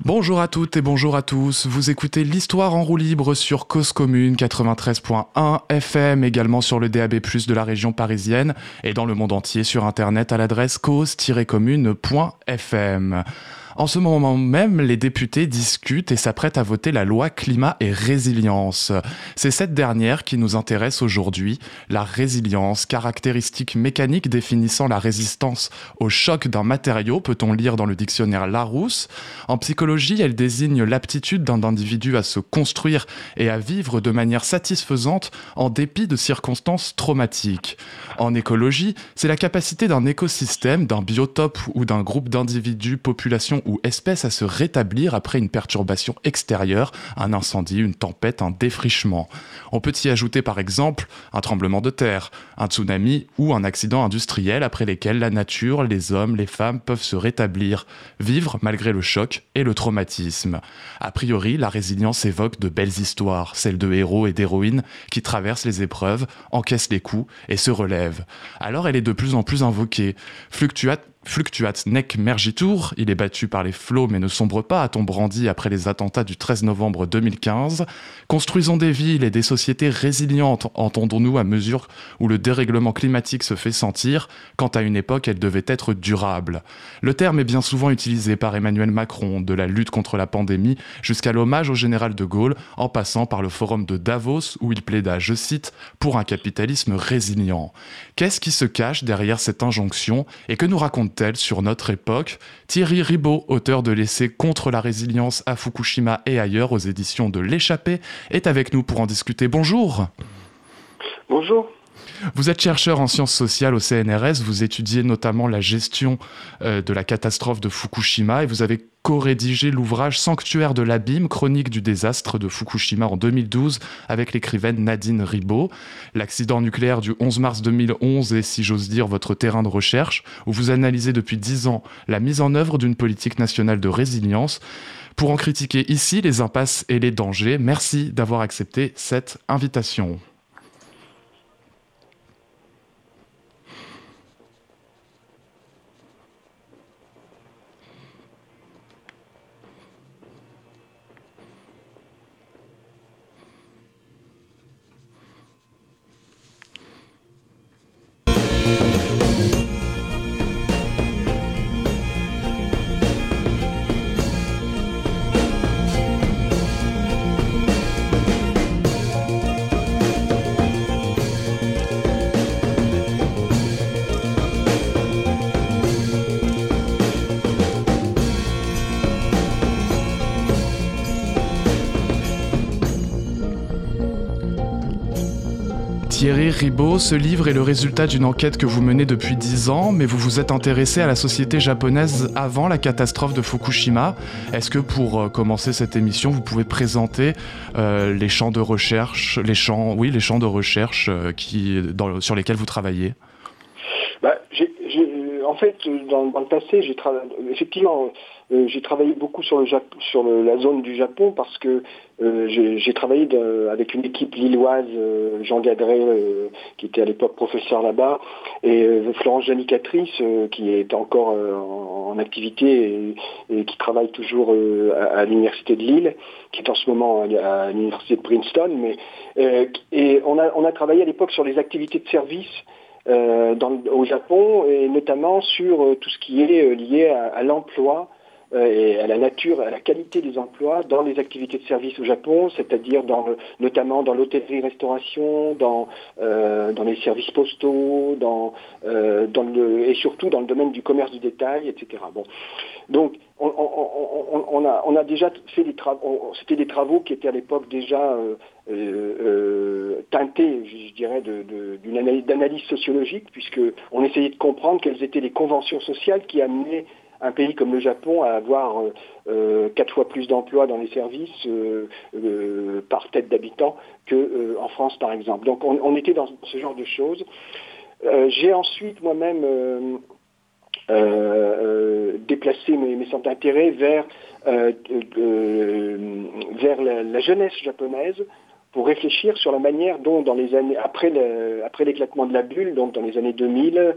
Bonjour à toutes et bonjour à tous. Vous écoutez l'histoire en roue libre sur Cause Commune 93.1 FM, également sur le DAB+ de la région parisienne et dans le monde entier sur internet à l'adresse cause-commune.fm. En ce moment même, les députés discutent et s'apprêtent à voter la loi climat et résilience. C'est cette dernière qui nous intéresse aujourd'hui. La résilience, caractéristique mécanique définissant la résistance au choc d'un matériau, peut-on lire dans le dictionnaire Larousse. En psychologie, elle désigne l'aptitude d'un individu à se construire et à vivre de manière satisfaisante en dépit de circonstances traumatiques. En écologie, c'est la capacité d'un écosystème, d'un biotope ou d'un groupe d'individus, populations ou espèces à se rétablir après une perturbation extérieure, un incendie, une tempête, un défrichement. On peut y ajouter par exemple un tremblement de terre, un tsunami ou un accident industriel après lesquels la nature, les hommes, les femmes peuvent se rétablir, vivre malgré le choc et le traumatisme. A priori, la résilience évoque de belles histoires, celles de héros et d'héroïnes qui traversent les épreuves, encaissent les coups et se relèvent. Alors elle est de plus en plus invoquée. Fluctuate Fluctuat nec mergitur, il est battu par les flots mais ne sombre pas, a-t-on brandi après les attentats du 13 novembre 2015. Construisons des villes et des sociétés résilientes, entendons-nous à mesure où le dérèglement climatique se fait sentir, quand à une époque elle devait être durable. Le terme est bien souvent utilisé par Emmanuel Macron, de la lutte contre la pandémie jusqu'à l'hommage au général de Gaulle, en passant par le forum de Davos où il plaida, je cite, pour un capitalisme résilient. Qu'est-ce qui se cache derrière cette injonction? Et que nous raconte sur notre époque. Thierry Ribaud, auteur de l'essai Contre la résilience à Fukushima et ailleurs aux éditions de L'échappée, est avec nous pour en discuter. Bonjour. Bonjour. Vous êtes chercheur en sciences sociales au CNRS, vous étudiez notamment la gestion euh, de la catastrophe de Fukushima et vous avez co-rédigé l'ouvrage Sanctuaire de l'abîme, chronique du désastre de Fukushima en 2012 avec l'écrivaine Nadine Ribaud. L'accident nucléaire du 11 mars 2011 est, si j'ose dire, votre terrain de recherche où vous analysez depuis dix ans la mise en œuvre d'une politique nationale de résilience. Pour en critiquer ici les impasses et les dangers, merci d'avoir accepté cette invitation. Ce livre est le résultat d'une enquête que vous menez depuis 10 ans, mais vous vous êtes intéressé à la société japonaise avant la catastrophe de Fukushima. Est-ce que pour euh, commencer cette émission, vous pouvez présenter euh, les champs de recherche, les champs, oui, les champs de recherche euh, qui, sur lesquels vous travaillez? Bah, En fait, dans, dans le passé, j'ai effectivement euh, j'ai travaillé beaucoup sur, la zone du Japon parce que euh, j'ai travaillé avec une équipe lilloise, euh, Jean Gadret, qui était à l'époque professeur là-bas, et Florence Janicatrice, qui est encore en, activité et, qui travaille toujours à, l'université de Lille, qui est en ce moment à, l'université de Princeton. Mais, et on a, travaillé à l'époque sur les activités de service au Japon et notamment sur tout ce qui est lié à l'emploi et à la nature, à la qualité des emplois dans les activités de service au Japon, c'est-à-dire notamment dans l'hôtellerie-restauration, dans, euh, les services postaux, euh, et surtout dans le domaine du commerce du détail, etc. Bon. Donc, on, on, on, a, on déjà fait des travaux, c'était des travaux qui étaient à l'époque déjà teintés, je, dirais, d'une analyse, d'analyse sociologique, puisqu'on essayait de comprendre quelles étaient les conventions sociales qui amenaient un pays comme le Japon à avoir euh, euh, quatre fois plus d'emplois dans les services euh, par tête d'habitant qu'en France par exemple. Donc on, était dans ce genre de choses. J'ai ensuite moi-même déplacé mes, centres d'intérêt vers, la, jeunesse japonaise pour réfléchir sur la manière dont dans les années après l'éclatement de la bulle, donc dans les années 2000, euh,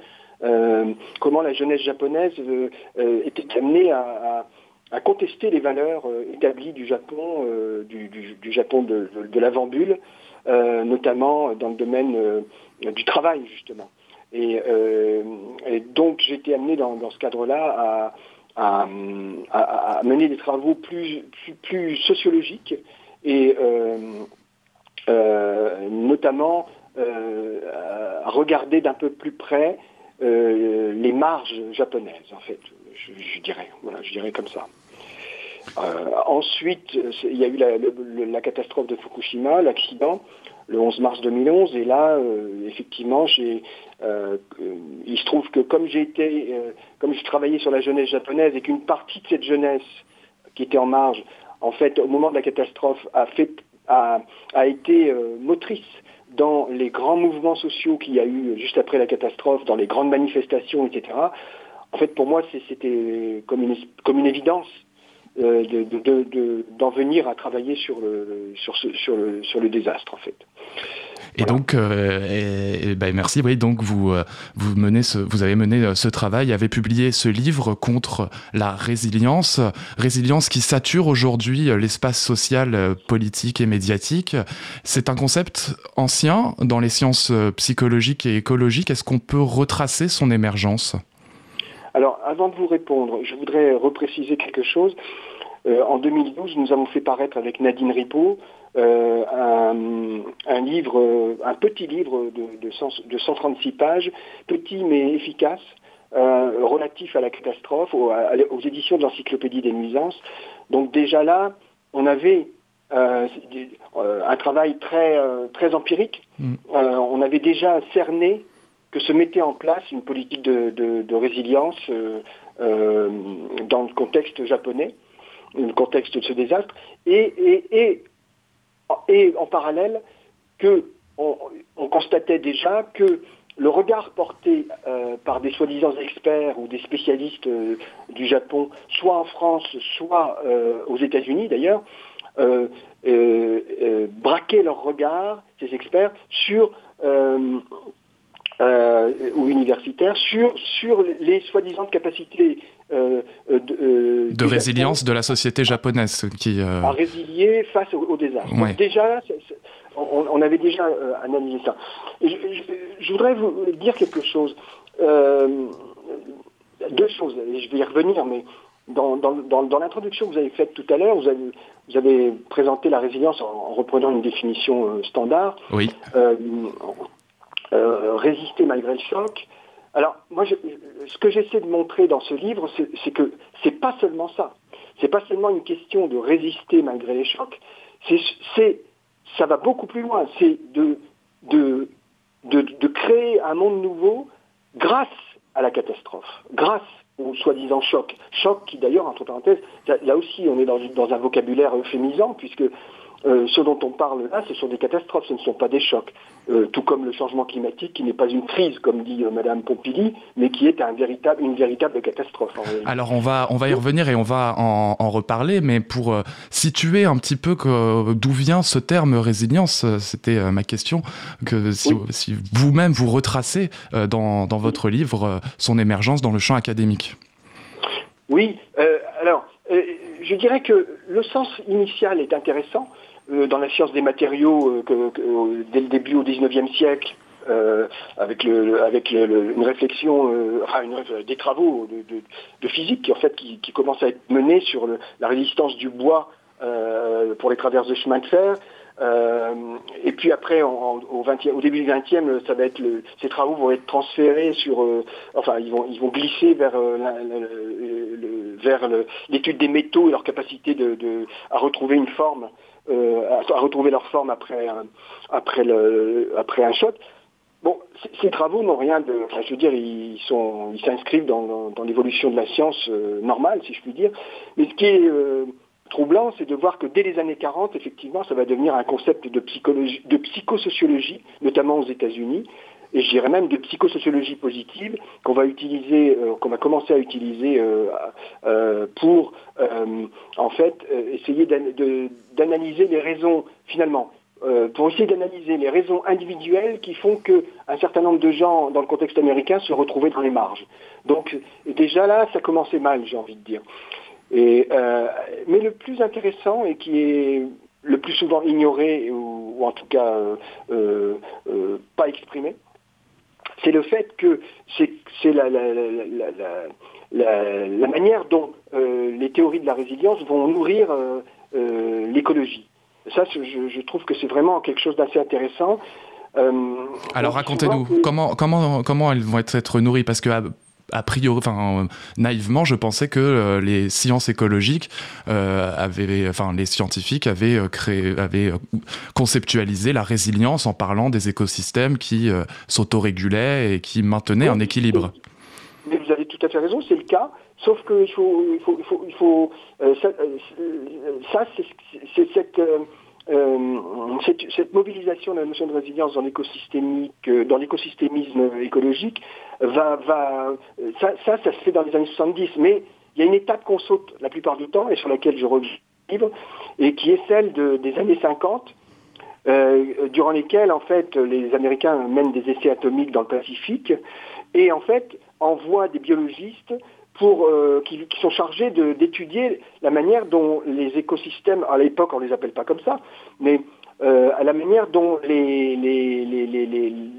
comment la jeunesse japonaise euh, euh, était amenée à, à contester les valeurs établies du Japon, du, Japon de, l'avant-bulle, notamment dans le domaine du travail, justement. Et, donc j'ai été amené dans, ce cadre-là à, mener des travaux plus, plus sociologiques et notamment à regarder d'un peu plus près euh, les marges japonaises, en fait, je, dirais, voilà, je dirais comme ça. Euh, ensuite, il y a eu la, catastrophe de Fukushima, l'accident, le 11 mars 2011, et là, euh, effectivement, j'ai, il se trouve que comme j'ai été, comme je travaillais sur la jeunesse japonaise et qu'une partie de cette jeunesse qui était en marge, en fait, au moment de la catastrophe, a fait, a, a été motrice dans les grands mouvements sociaux qu'il y a eu juste après la catastrophe, dans les grandes manifestations, etc., en fait, pour moi, c'était comme une, évidence euh, d'en venir à travailler sur le, sur, sur, le, sur le désastre, en fait. Et donc, euh, ben, merci. Oui, donc vous, euh, vous, menez ce, vous avez mené euh, ce travail, avez publié ce livre contre la résilience, résilience qui sature aujourd'hui l'espace social, politique et médiatique. C'est un concept ancien dans les sciences psychologiques et écologiques. Est-ce qu'on peut retracer son émergence? Alors, avant de vous répondre, je voudrais repréciser quelque chose. En 2012, nous avons fait paraître avec Nadine Ripaud euh, un, livre, un petit livre de, 136 pages, petit mais efficace, euh, relatif à la catastrophe, aux, éditions de l'Encyclopédie des nuisances. Donc déjà là, on avait euh, un travail très, très empirique. Mm. on avait déjà cerné que se mettait en place une politique de, résilience dans le contexte japonais, le contexte de ce désastre, et et en parallèle que on, constatait déjà que le regard porté euh, par des soi-disant experts ou des spécialistes euh, du Japon, soit en France, soit euh, aux États-Unis d'ailleurs, braquait leur regard, ces experts, sur ou universitaires, sur, sur les soi-disant capacités euh, euh, euh, de, résilience de la société japonaise qui a résilié face au, désastre. Déjà, on, avait déjà analysé ça. je, voudrais vous dire quelque chose. deux choses, et je vais y revenir, mais dans, l'introduction que vous avez faite tout à l'heure, vous avez, vous avez, présenté la résilience en, reprenant une définition standard. Oui. résister malgré le choc, alors, moi, ce que j'essaie de montrer dans ce livre, c'est que c'est pas seulement ça. C'est pas seulement une question de résister malgré les chocs. C'est, ça va beaucoup plus loin. C'est de, de, de, créer un monde nouveau grâce à la catastrophe, grâce au soi-disant choc. Choc qui d'ailleurs, entre parenthèses, là aussi on est dans, dans un vocabulaire euphémisant, puisque euh, ce dont on parle là, ce sont des catastrophes, ce ne sont pas des chocs. Euh, tout comme le changement climatique, qui n'est pas une crise, comme dit euh, Madame Pompili, mais qui est un véritable, une véritable catastrophe. Alors on va, on va y revenir et on va en, reparler, mais pour situer un petit peu d'où vient ce terme résilience, c'était ma question, que si, vous-même vous retracez dans, dans votre livre son émergence dans le champ académique. Oui, alors je dirais que le sens initial est intéressant, euh, dans la science des matériaux euh, dès le début au XIXe siècle, euh, avec, une réflexion, enfin des travaux de, physique qui en fait qui, commencent à être menés sur la résistance du bois pour les traverses de chemin de fer. et puis après, au, début du XXe, ça va être ces travaux vont être transférés sur, enfin ils vont glisser vers l'étude des métaux et leur capacité à retrouver une forme euh, à, retrouver leur forme après un, après un choc. Bon, ces travaux n'ont rien de, enfin, je veux dire, ils s'inscrivent dans, dans, l'évolution de la science euh, normale, si je puis dire. Mais ce qui est euh, troublant, c'est de voir que dès les années 40, effectivement, ça va devenir un concept de psychologie, de psychosociologie, notamment aux États-Unis, et je dirais même de psychosociologie positive qu'on va utiliser, euh, qu'on va commencer à utiliser euh, euh, pour en fait essayer d'analyser les raisons finalement. pour essayer d'analyser les raisons individuelles qui font qu'un certain nombre de gens dans le contexte américain se retrouvaient dans les marges. Donc déjà là, ça commençait mal, j'ai envie de dire. Mais le plus intéressant et qui est le plus souvent ignoré ou, en tout cas pas exprimé, c'est le fait que c'est la, la, la, manière dont les théories de la résilience vont nourrir l'écologie. Ça, je, trouve que c'est vraiment quelque chose d'assez intéressant. Euh, Alors racontez-nous, comment, comment, comment elles vont être nourries? Parce que a priori, enfin, naïvement, je pensais que euh, les sciences écologiques euh, avaient, enfin, les scientifiques avaient créé, avaient conceptualisé la résilience en parlant des écosystèmes qui s'autorégulaient et qui maintenaient un équilibre. Mais vous avez tout à fait raison, c'est le cas. Sauf faut, il faut, il faut, il faut ça, ça c'est cette euh, cette, cette, mobilisation de la notion de résilience dans l'écosystémique, euh, dans l'écosystémisme écologique, va, va, ça, ça, ça, se fait dans les années 70, mais il y a une étape qu'on saute la plupart du temps et sur laquelle je reviens et qui est celle de, des années 50, euh, durant lesquelles en fait les Américains mènent des essais atomiques dans le Pacifique et en fait envoient des biologistes pour, euh, qui, sont chargés d'étudier la manière dont les écosystèmes, à l'époque on ne les appelle pas comme ça, mais euh, à la manière dont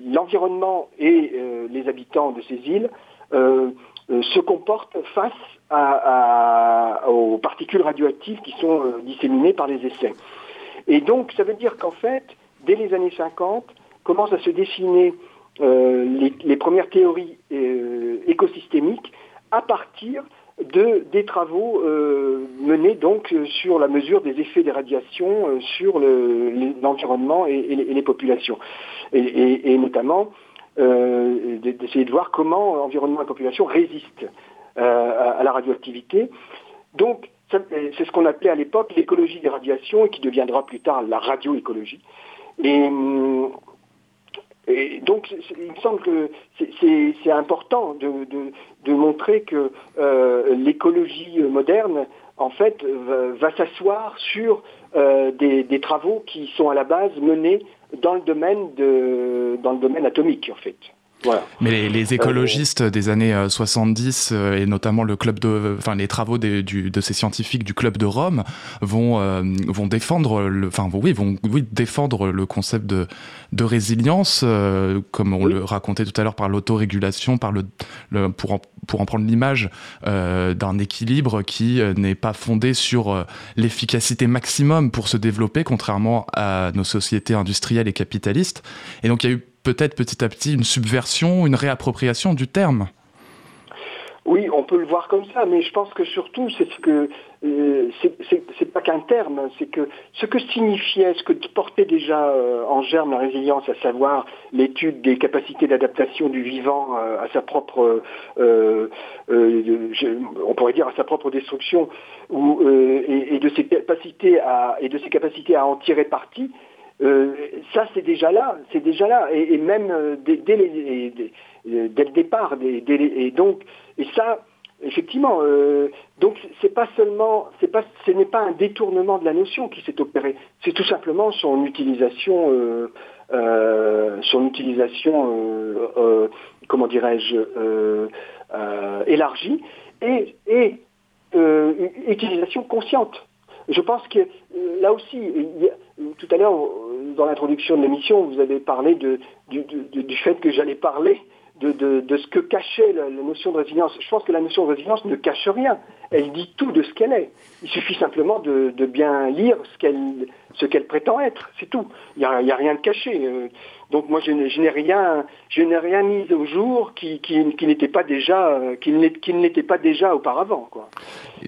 l'environnement les, et euh, les habitants de ces îles se comportent face à, aux particules radioactives qui sont disséminées par les essais. Et donc ça veut dire qu'en fait, dès les années 50, commencent à se dessiner les, les, premières théories écosystémiques à partir de, des travaux euh, menés donc sur la mesure des effets des radiations euh, sur l'environnement et, les, populations. Et, notamment euh, d'essayer de voir comment environnement et population résistent à, la radioactivité. Donc, c'est ce qu'on appelait à l'époque l'écologie des radiations et qui deviendra plus tard la radioécologie. Et hum, et donc, il me semble que c'est important de, montrer que euh, l'écologie moderne, en fait, va, s'asseoir sur euh, des, travaux qui sont à la base menés dans le domaine, dans le domaine atomique, en fait. Mais les, écologistes des années 70 euh, euh, et notamment le club de, enfin les travaux de ces scientifiques du club de Rome vont euh, vont défendre le, enfin oui vont oui défendre le concept de de résilience comme on le racontait tout à l'heure par l'autorégulation, par le, pour en, pour en prendre l'image d'un équilibre qui n'est pas fondé sur l'efficacité maximum pour se développer contrairement à nos sociétés industrielles et capitalistes. Et donc il y a eu peut-être petit à petit une subversion, une réappropriation du terme. Oui, on peut le voir comme ça, mais je pense que surtout, c'est ce que euh, c'est pas qu'un terme, c'est que ce que signifiait, ce que portait déjà euh, en germe la résilience, à savoir l'étude des capacités d'adaptation du vivant euh, à sa propre, on pourrait dire à sa propre destruction, et, de ses capacités à et de ses capacités à en tirer parti, euh, ça, c'est déjà là, c'est déjà là, et, même euh, dès, dès, dès, le départ. et donc, et ça, effectivement, euh, donc c'est pas seulement, c'est pas, ce n'est pas un détournement de la notion qui s'est opéré, c'est tout simplement son utilisation, euh, euh, son utilisation, comment dirais-je, élargie et, et utilisation consciente. Je pense que là aussi, tout à l'heure, dans l'introduction de l'émission, vous avez parlé du, fait que j'allais parler de, ce que cachait la, notion de résilience. Je pense que la notion de résilience ne cache rien. Elle dit tout de ce qu'elle est. Il suffit simplement de, bien lire ce qu'elle prétend être. C'est tout. Il n'y a, a, rien de caché. Euh, donc moi, je, n'ai rien, je n'ai rien mis au jour qui, qui, n'était pas déjà, euh, qui ne l'était pas déjà auparavant. Quoi.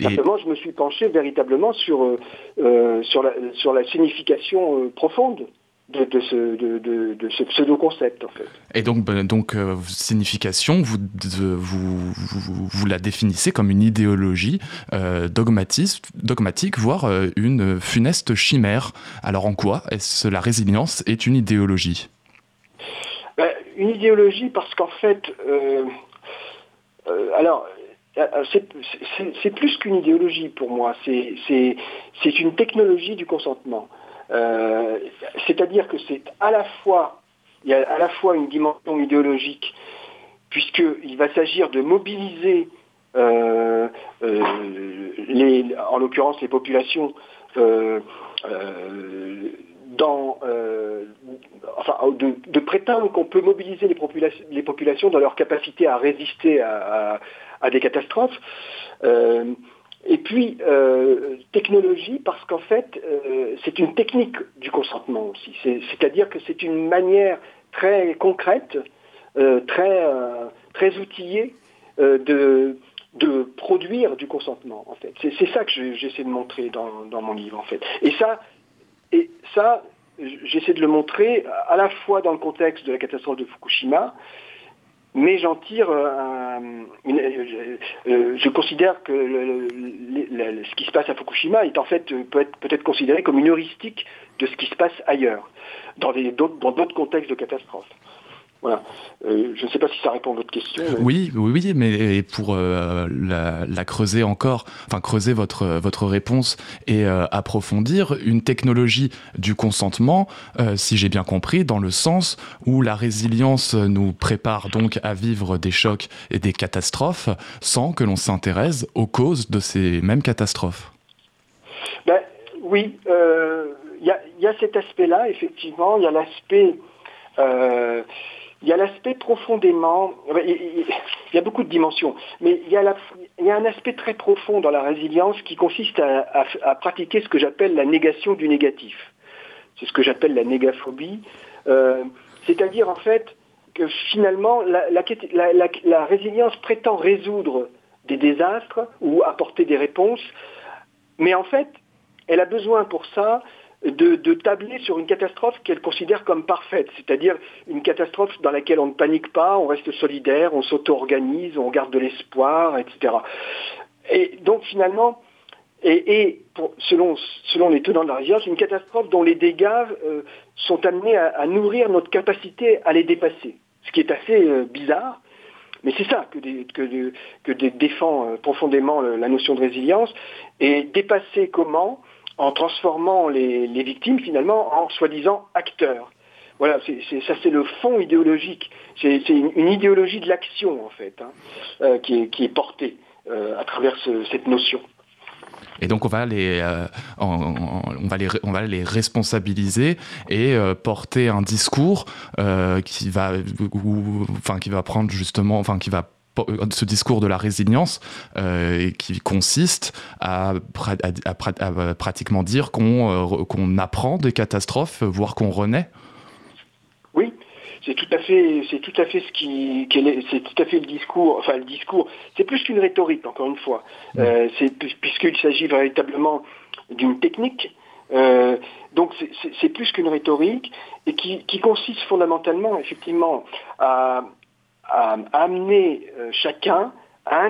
Simplement, je me suis penché véritablement sur, euh, euh, sur, la, sur la signification profonde de, de, ce, de, de, ce pseudo-concept, en fait. Et donc, ben, donc signification, vous, vous, vous, vous, la définissez comme une idéologie dogmatique, dogmatique, voire une funeste chimère. Alors, en quoi est-ce la résilience est une idéologie? Une idéologie parce qu'en fait, euh, euh, alors, euh, c'est plus qu'une idéologie pour moi, c'est une technologie du consentement. C'est-à-dire que c'est à la fois, il y a à la fois une dimension idéologique, puisqu'il va s'agir de mobiliser en l'occurrence les populations enfin, de, prétendre qu'on peut mobiliser les, populations, dans leur capacité à résister à, des catastrophes. Et puis, euh, technologie, parce qu'en fait, euh, c'est une technique du consentement aussi. C'est-à-dire que c'est une manière très concrète, euh, très, très outillée de, de produire du consentement, en fait. C'est ça que j'essaie de montrer dans, dans, mon livre, en fait. Et ça, et ça j'essaie de le montrer à la fois dans le contexte de la catastrophe de Fukushima, mais j'en tire euh, une, euh, euh, je considère que ce qui se passe à Fukushima est en fait peut être peut-être considéré comme une heuristique de ce qui se passe ailleurs, dans d'autres contextes de catastrophe. Voilà. Euh, je ne sais pas si ça répond à votre question. Oui, oui, oui, mais pour euh, la, creuser encore, enfin creuser votre, votre réponse et euh, approfondir, une technologie du consentement, si j'ai bien compris, dans le sens où la résilience nous prépare donc à vivre des chocs et des catastrophes sans que l'on s'intéresse aux causes de ces mêmes catastrophes. Ben, oui, il y, y, a cet aspect-là, effectivement, il y a l'aspect il y a l'aspect profondément, il y a beaucoup de dimensions, mais il y, a un aspect très profond dans la résilience qui consiste à, pratiquer ce que j'appelle la négation du négatif. C'est ce que j'appelle la négaphobie. Euh, c'est-à-dire en fait que finalement la, résilience prétend résoudre des désastres ou apporter des réponses, mais en fait elle a besoin pour ça de, tabler sur une catastrophe qu'elle considère comme parfaite, c'est-à-dire une catastrophe dans laquelle on ne panique pas, on reste solidaire, on s'auto-organise, on garde de l'espoir, etc. Et donc finalement, et, selon, les tenants de la résilience, une catastrophe dont les dégâts euh, sont amenés à, nourrir notre capacité à les dépasser, ce qui est assez euh, bizarre. Mais c'est ça que défend euh, profondément la notion de résilience. Et dépasser comment? En transformant les, victimes finalement en soi-disant acteurs. Voilà, ça c'est le fond idéologique. C'est une, idéologie de l'action en fait hein, euh, qui, est, portée euh, à travers cette notion. Et donc on va les, euh, on, va les, on va les responsabiliser et porter un discours qui va, enfin qui va prendre justement, enfin qui va ce discours de la résilience euh, qui consiste à, pratiquement dire euh, qu'on apprend des catastrophes, voire qu'on renaît Oui, c'est tout à fait, c'est tout à fait ce qui, c'est tout à fait le discours. Enfin, le discours, c'est plus qu'une rhétorique, encore une fois. c'est puisqu'il s'agit véritablement d'une technique. donc c'est plus qu'une rhétorique et qui, qui, consiste fondamentalement, effectivement, à, à, amener euh, chacun à,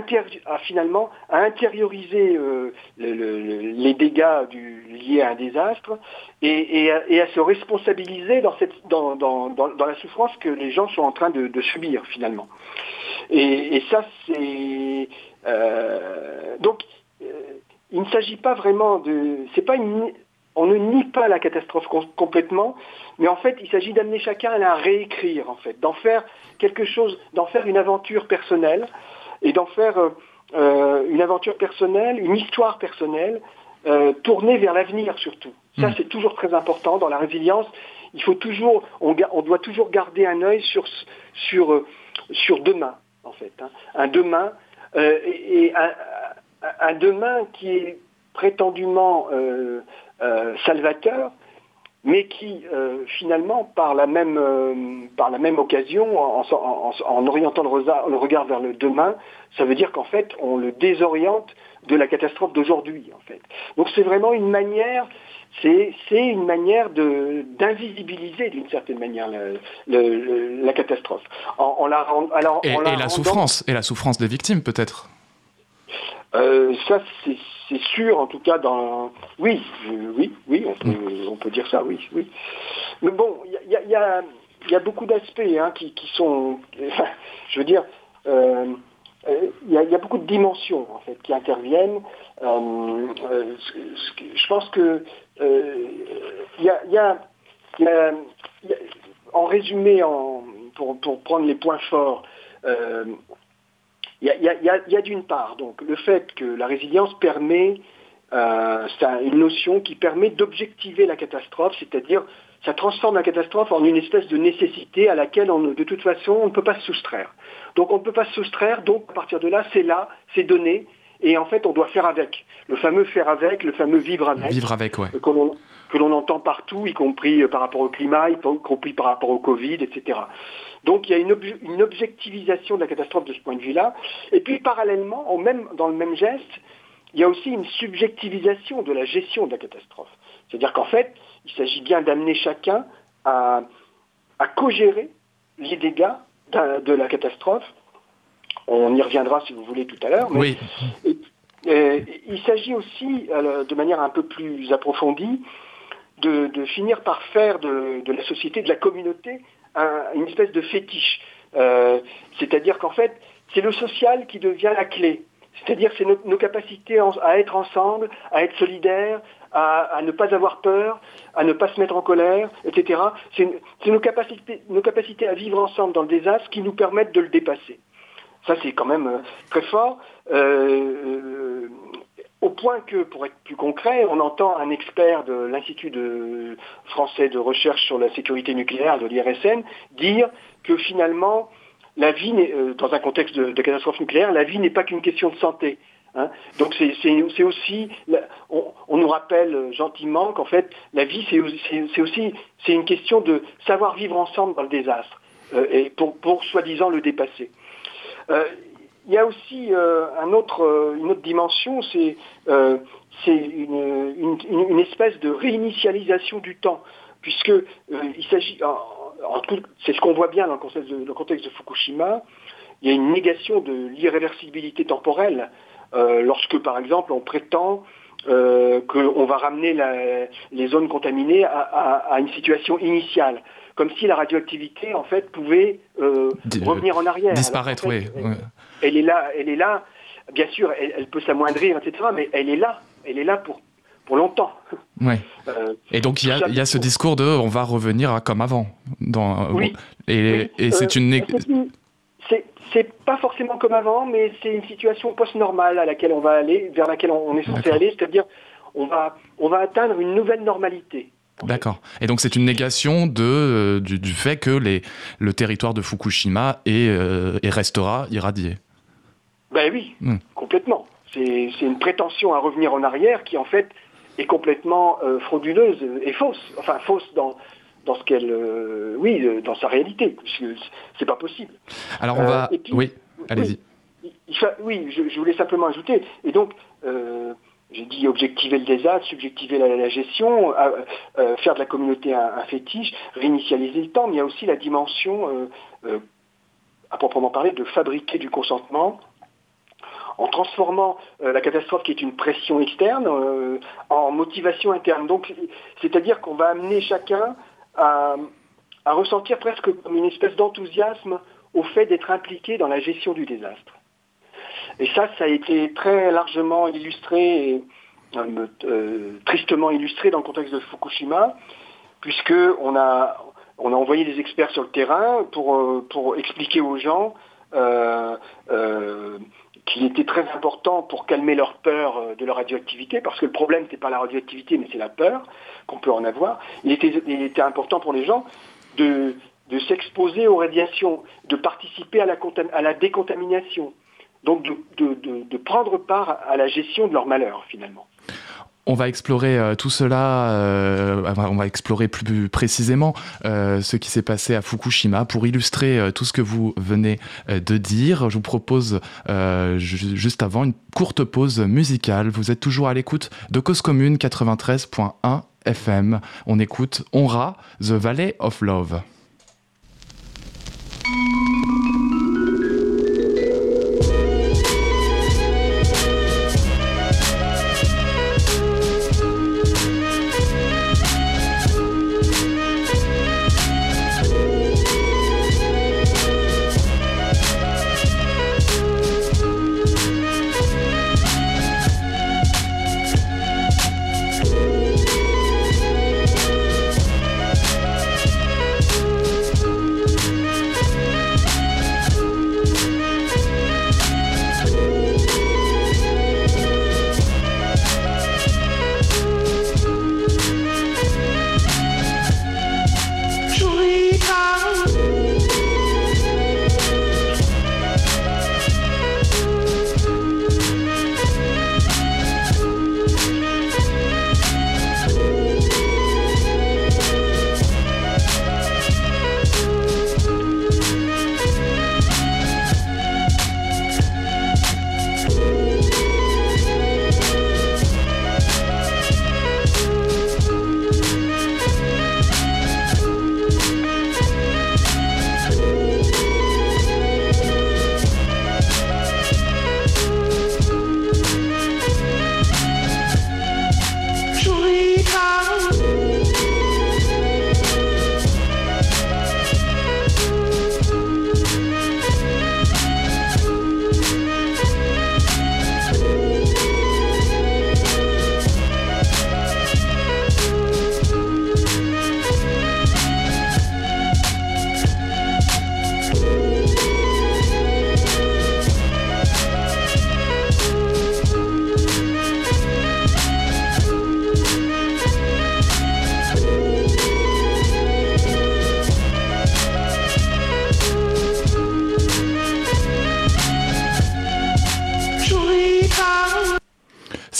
finalement à intérioriser euh, les dégâts liés à un désastre et, à, se responsabiliser dans, la souffrance que les gens sont en train de, subir finalement. Et, ça, c'est... Euh, donc, il ne s'agit pas vraiment de... C'est pas on ne nie pas la catastrophe complètement, mais en fait, il s'agit d'amener chacun à la réécrire, en fait, d'en faire quelque chose, d'en faire une aventure personnelle et d'en faire euh, euh, une aventure personnelle, une histoire personnelle, euh, tournée vers l'avenir surtout. Ça, hmm. c'est toujours très important dans la résilience. Il faut toujours, on, doit toujours garder un œil sur sur sur demain, en fait, hein. un demain et, un, demain qui est prétendument salvateur, mais qui euh, finalement, par la même, euh, par la même occasion, en, orientant le, regard vers le demain, ça veut dire qu'en fait, on le désoriente de la catastrophe d'aujourd'hui. En fait. Donc c'est vraiment une manière, c'est une manière d'invisibiliser d'une certaine manière la catastrophe. En, la, alors, et, la souffrance, et la souffrance des victimes peut-être. Ça, c'est sûr, en tout cas, dans... Oui, oui, oui, on peut, dire ça, oui, oui. Mais bon, il y a, beaucoup d'aspects hein, qui, sont... je veux dire, il y, a beaucoup de dimensions, en fait, qui interviennent. Euh, euh, je pense que il y a, en résumé, pour, prendre les points forts, il y a, d'une part donc le fait que la résilience permet, euh, c'est une notion qui permet d'objectiver la catastrophe, c'est-à-dire ça transforme la catastrophe en une espèce de nécessité à laquelle on, de toute façon on ne peut pas se soustraire. Donc on ne peut pas se soustraire, donc à partir de là c'est là, c'est donné, et en fait on doit faire avec. Le fameux faire avec, le fameux vivre avec. Vivre avec, ouais. Que l'on entend partout, y compris euh, par rapport au climat, y compris par rapport au Covid, etc. Donc il y a une, une objectivisation de la catastrophe de ce point de vue-là. Et puis parallèlement, même, dans le même geste, il y a aussi une subjectivisation de la gestion de la catastrophe. C'est-à-dire qu'en fait, il s'agit bien d'amener chacun à, à co-gérer les dégâts de la catastrophe. On y reviendra si vous voulez tout à l'heure. Oui. il s'agit aussi, euh, de manière un peu plus approfondie, de, finir par faire de, la société, de la communauté, une espèce de fétiche. Euh, c'est-à-dire qu'en fait, c'est le social qui devient la clé. C'est-à-dire c'est nos, capacités à être ensemble, à être solidaires, à, ne pas avoir peur, à ne pas se mettre en colère, etc. C'est nos capacités, nos capacités à vivre ensemble dans le désastre qui nous permettent de le dépasser. Ça, c'est quand même euh, très fort. Euh, au point que, pour être plus concret, on entend un expert de l'Institut français de recherche sur la sécurité nucléaire de l'IRSN dire que finalement, la vie, euh, dans un contexte de, catastrophe nucléaire, la vie n'est pas qu'une question de santé. Hein. Donc c'est aussi, on, nous rappelle gentiment qu'en fait, la vie, c'est aussi c'est une question de savoir vivre ensemble dans le désastre euh, et pour, soi-disant le dépasser. Euh, il y a aussi un autre, une autre dimension, c'est une, une, espèce de réinitialisation du temps, puisque il s'agit c'est ce qu'on voit bien dans le contexte de, Fukushima, il y a une négation de l'irréversibilité temporelle euh, lorsque, par exemple, on prétend euh, qu'on va ramener les zones contaminées à, une situation initiale, comme si la radioactivité, en fait, pouvait euh, revenir en arrière. Disparaître, oui. Elle, est là, elle est là. Bien sûr, elle peut s'amoindrir, etc. Mais elle est là. Elle est là pour longtemps. Ouais. Euh, et donc il y, a, ce discours de on va revenir à comme avant. Dans, oui. Et, c'est une. Euh, c'est pas forcément comme avant, mais c'est une situation post-normale à laquelle on va aller, vers laquelle on est censé aller, c'est-à-dire on va, on va atteindre une nouvelle normalité. D'accord. Et donc c'est une négation de, euh, du, fait que les, le territoire de Fukushima est, et restera irradié. Ben oui, hmm. complètement. C'est une prétention à revenir en arrière qui en fait est complètement euh, frauduleuse et fausse. Enfin, fausse dans, dans ce qu'elle, euh, oui, euh, dans sa réalité. C'est pas possible. Alors on va, oui, allez-y. Oui, je, voulais simplement ajouter. Et donc, j'ai dit objectiver le désastre, subjectiver la, gestion, faire de la communauté un, un, fétiche, réinitialiser le temps, mais il y a aussi la dimension, à proprement parler, de fabriquer du consentement en transformant euh, la catastrophe qui est une pression externe euh, en motivation interne. Donc, c'est-à-dire qu'on va amener chacun à, ressentir presque une espèce d'enthousiasme au fait d'être impliqué dans la gestion du désastre. Et ça, ça a été très largement illustré euh, tristement illustré dans le contexte de Fukushima, puisque on a, on a envoyé des experts sur le terrain pour, pour expliquer aux gens qui était très important pour calmer leur peur euh, de leur radioactivité, parce que le problème, ce n'est pas la radioactivité, mais c'est la peur qu'on peut en avoir. Il était, important pour les gens de, s'exposer aux radiations, de participer la, à la décontamination, donc de, prendre part à la gestion de leur malheur, finalement. On va explorer euh, tout cela, euh, on va explorer plus précisément euh, ce qui s'est passé à Fukushima pour illustrer tout ce que vous venez de dire. Je vous propose juste avant une courte pause musicale. Vous êtes toujours à l'écoute de Cause Commune 93.1 FM. On écoute Onra, The Valley of Love.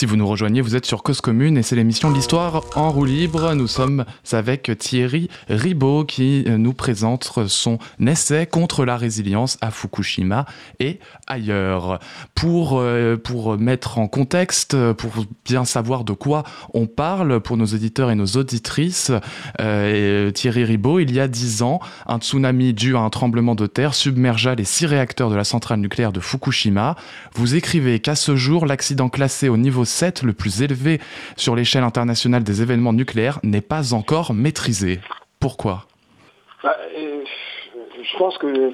Si vous nous rejoignez, vous êtes sur Cause Commune et c'est l'émission L'Histoire en roue libre. Nous sommes avec Thierry Ribaud qui nous présente son essai contre la résilience à Fukushima et ailleurs. Pour, euh, pour mettre en contexte, pour bien savoir de quoi on parle, pour nos auditeurs et nos auditrices, euh, Thierry Ribaud, il y a dix ans, un tsunami dû à un tremblement de terre submergea les six réacteurs de la centrale nucléaire de Fukushima. Vous écrivez qu'à ce jour, l'accident classé au niveau 7, le plus élevé sur l'échelle internationale des événements nucléaires, n'est pas encore maîtrisé. Pourquoi? Bah, euh, Je pense que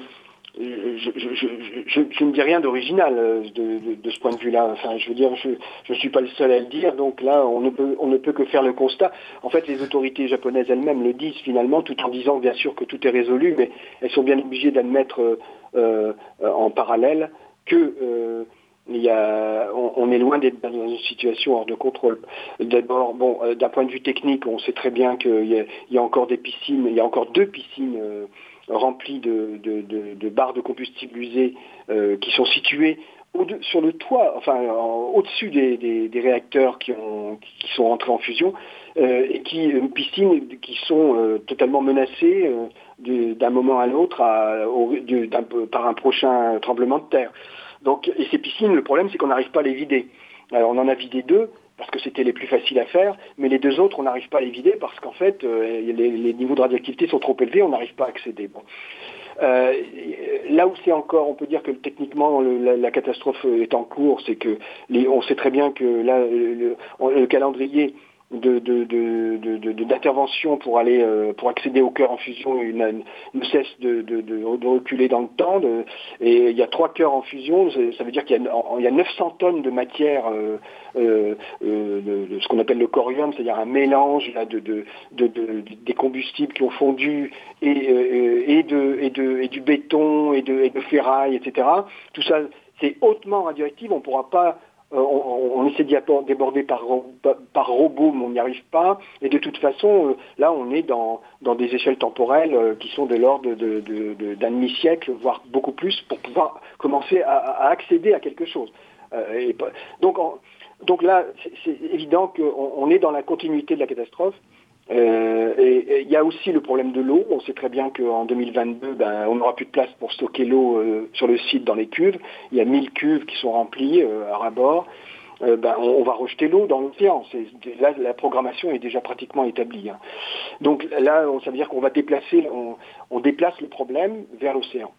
je, ne dis rien d'original euh, de, ce point de vue-là. Enfin, je veux dire, je ne suis pas le seul à le dire, donc là, on ne, peut, on ne peut que faire le constat. En fait, les autorités japonaises elles-mêmes le disent finalement, tout en disant bien sûr que tout est résolu, mais elles sont bien obligées d'admettre euh, en parallèle que on, est loin d'être dans une situation hors de contrôle. D'abord, euh, d'un point de vue technique, on sait très bien qu'il y, a encore des piscines, il y a encore deux piscines euh, remplies de, de, barres de combustible usé euh, qui sont situées sur le toit, enfin au-dessus des, réacteurs qui, ont, qui sont entrés en fusion, et qui qui sont totalement menacées d'un moment à l'autre par un prochain tremblement de terre. Donc, et ces piscines, le problème, c'est qu'on n'arrive pas à les vider. Alors, on en a vidé deux, parce que c'était les plus faciles à faire, mais les deux autres, on n'arrive pas à les vider parce qu'en fait, euh, les, niveaux de radioactivité sont trop élevés, on n'arrive pas à accéder. Bon. Euh, là où c'est encore, on peut dire que techniquement la, catastrophe est en cours, c'est que on sait très bien que là, le calendrier d'intervention de, pour aller euh, pour accéder au cœur en fusion ne cesse de, reculer dans le temps et il y a trois cœurs en fusion ça veut dire qu'il y, a 900 tonnes de matière euh, euh, de, ce qu'on appelle le corium c'est-à-dire un mélange de, des combustibles qui ont fondu et, et, de, et, de, et du béton et de, et de ferraille etc tout ça c'est hautement radioactif on ne pourra pas euh, on, essaie d'y déborder par, robot, mais on n'y arrive pas. Et de toute façon, euh, là, on est dans, des échelles temporelles euh, qui sont de l'ordre d'un demi-siècle, voire beaucoup plus, pour pouvoir commencer à, accéder à quelque chose. donc, donc là, c'est évident qu'on est dans la continuité de la catastrophe. Euh, et il y a aussi le problème de l'eau. On sait très bien qu'en 2022, ben, on n'aura plus de place pour stocker l'eau euh, sur le site dans les cuves. Il y a 1000 cuves qui sont remplies euh, à rabord. Ben, on, va rejeter l'eau dans l'océan. Là, la programmation est déjà pratiquement établie. Hein. Donc là, ça veut dire qu'on va déplacer, on, déplace le problème vers l'océan,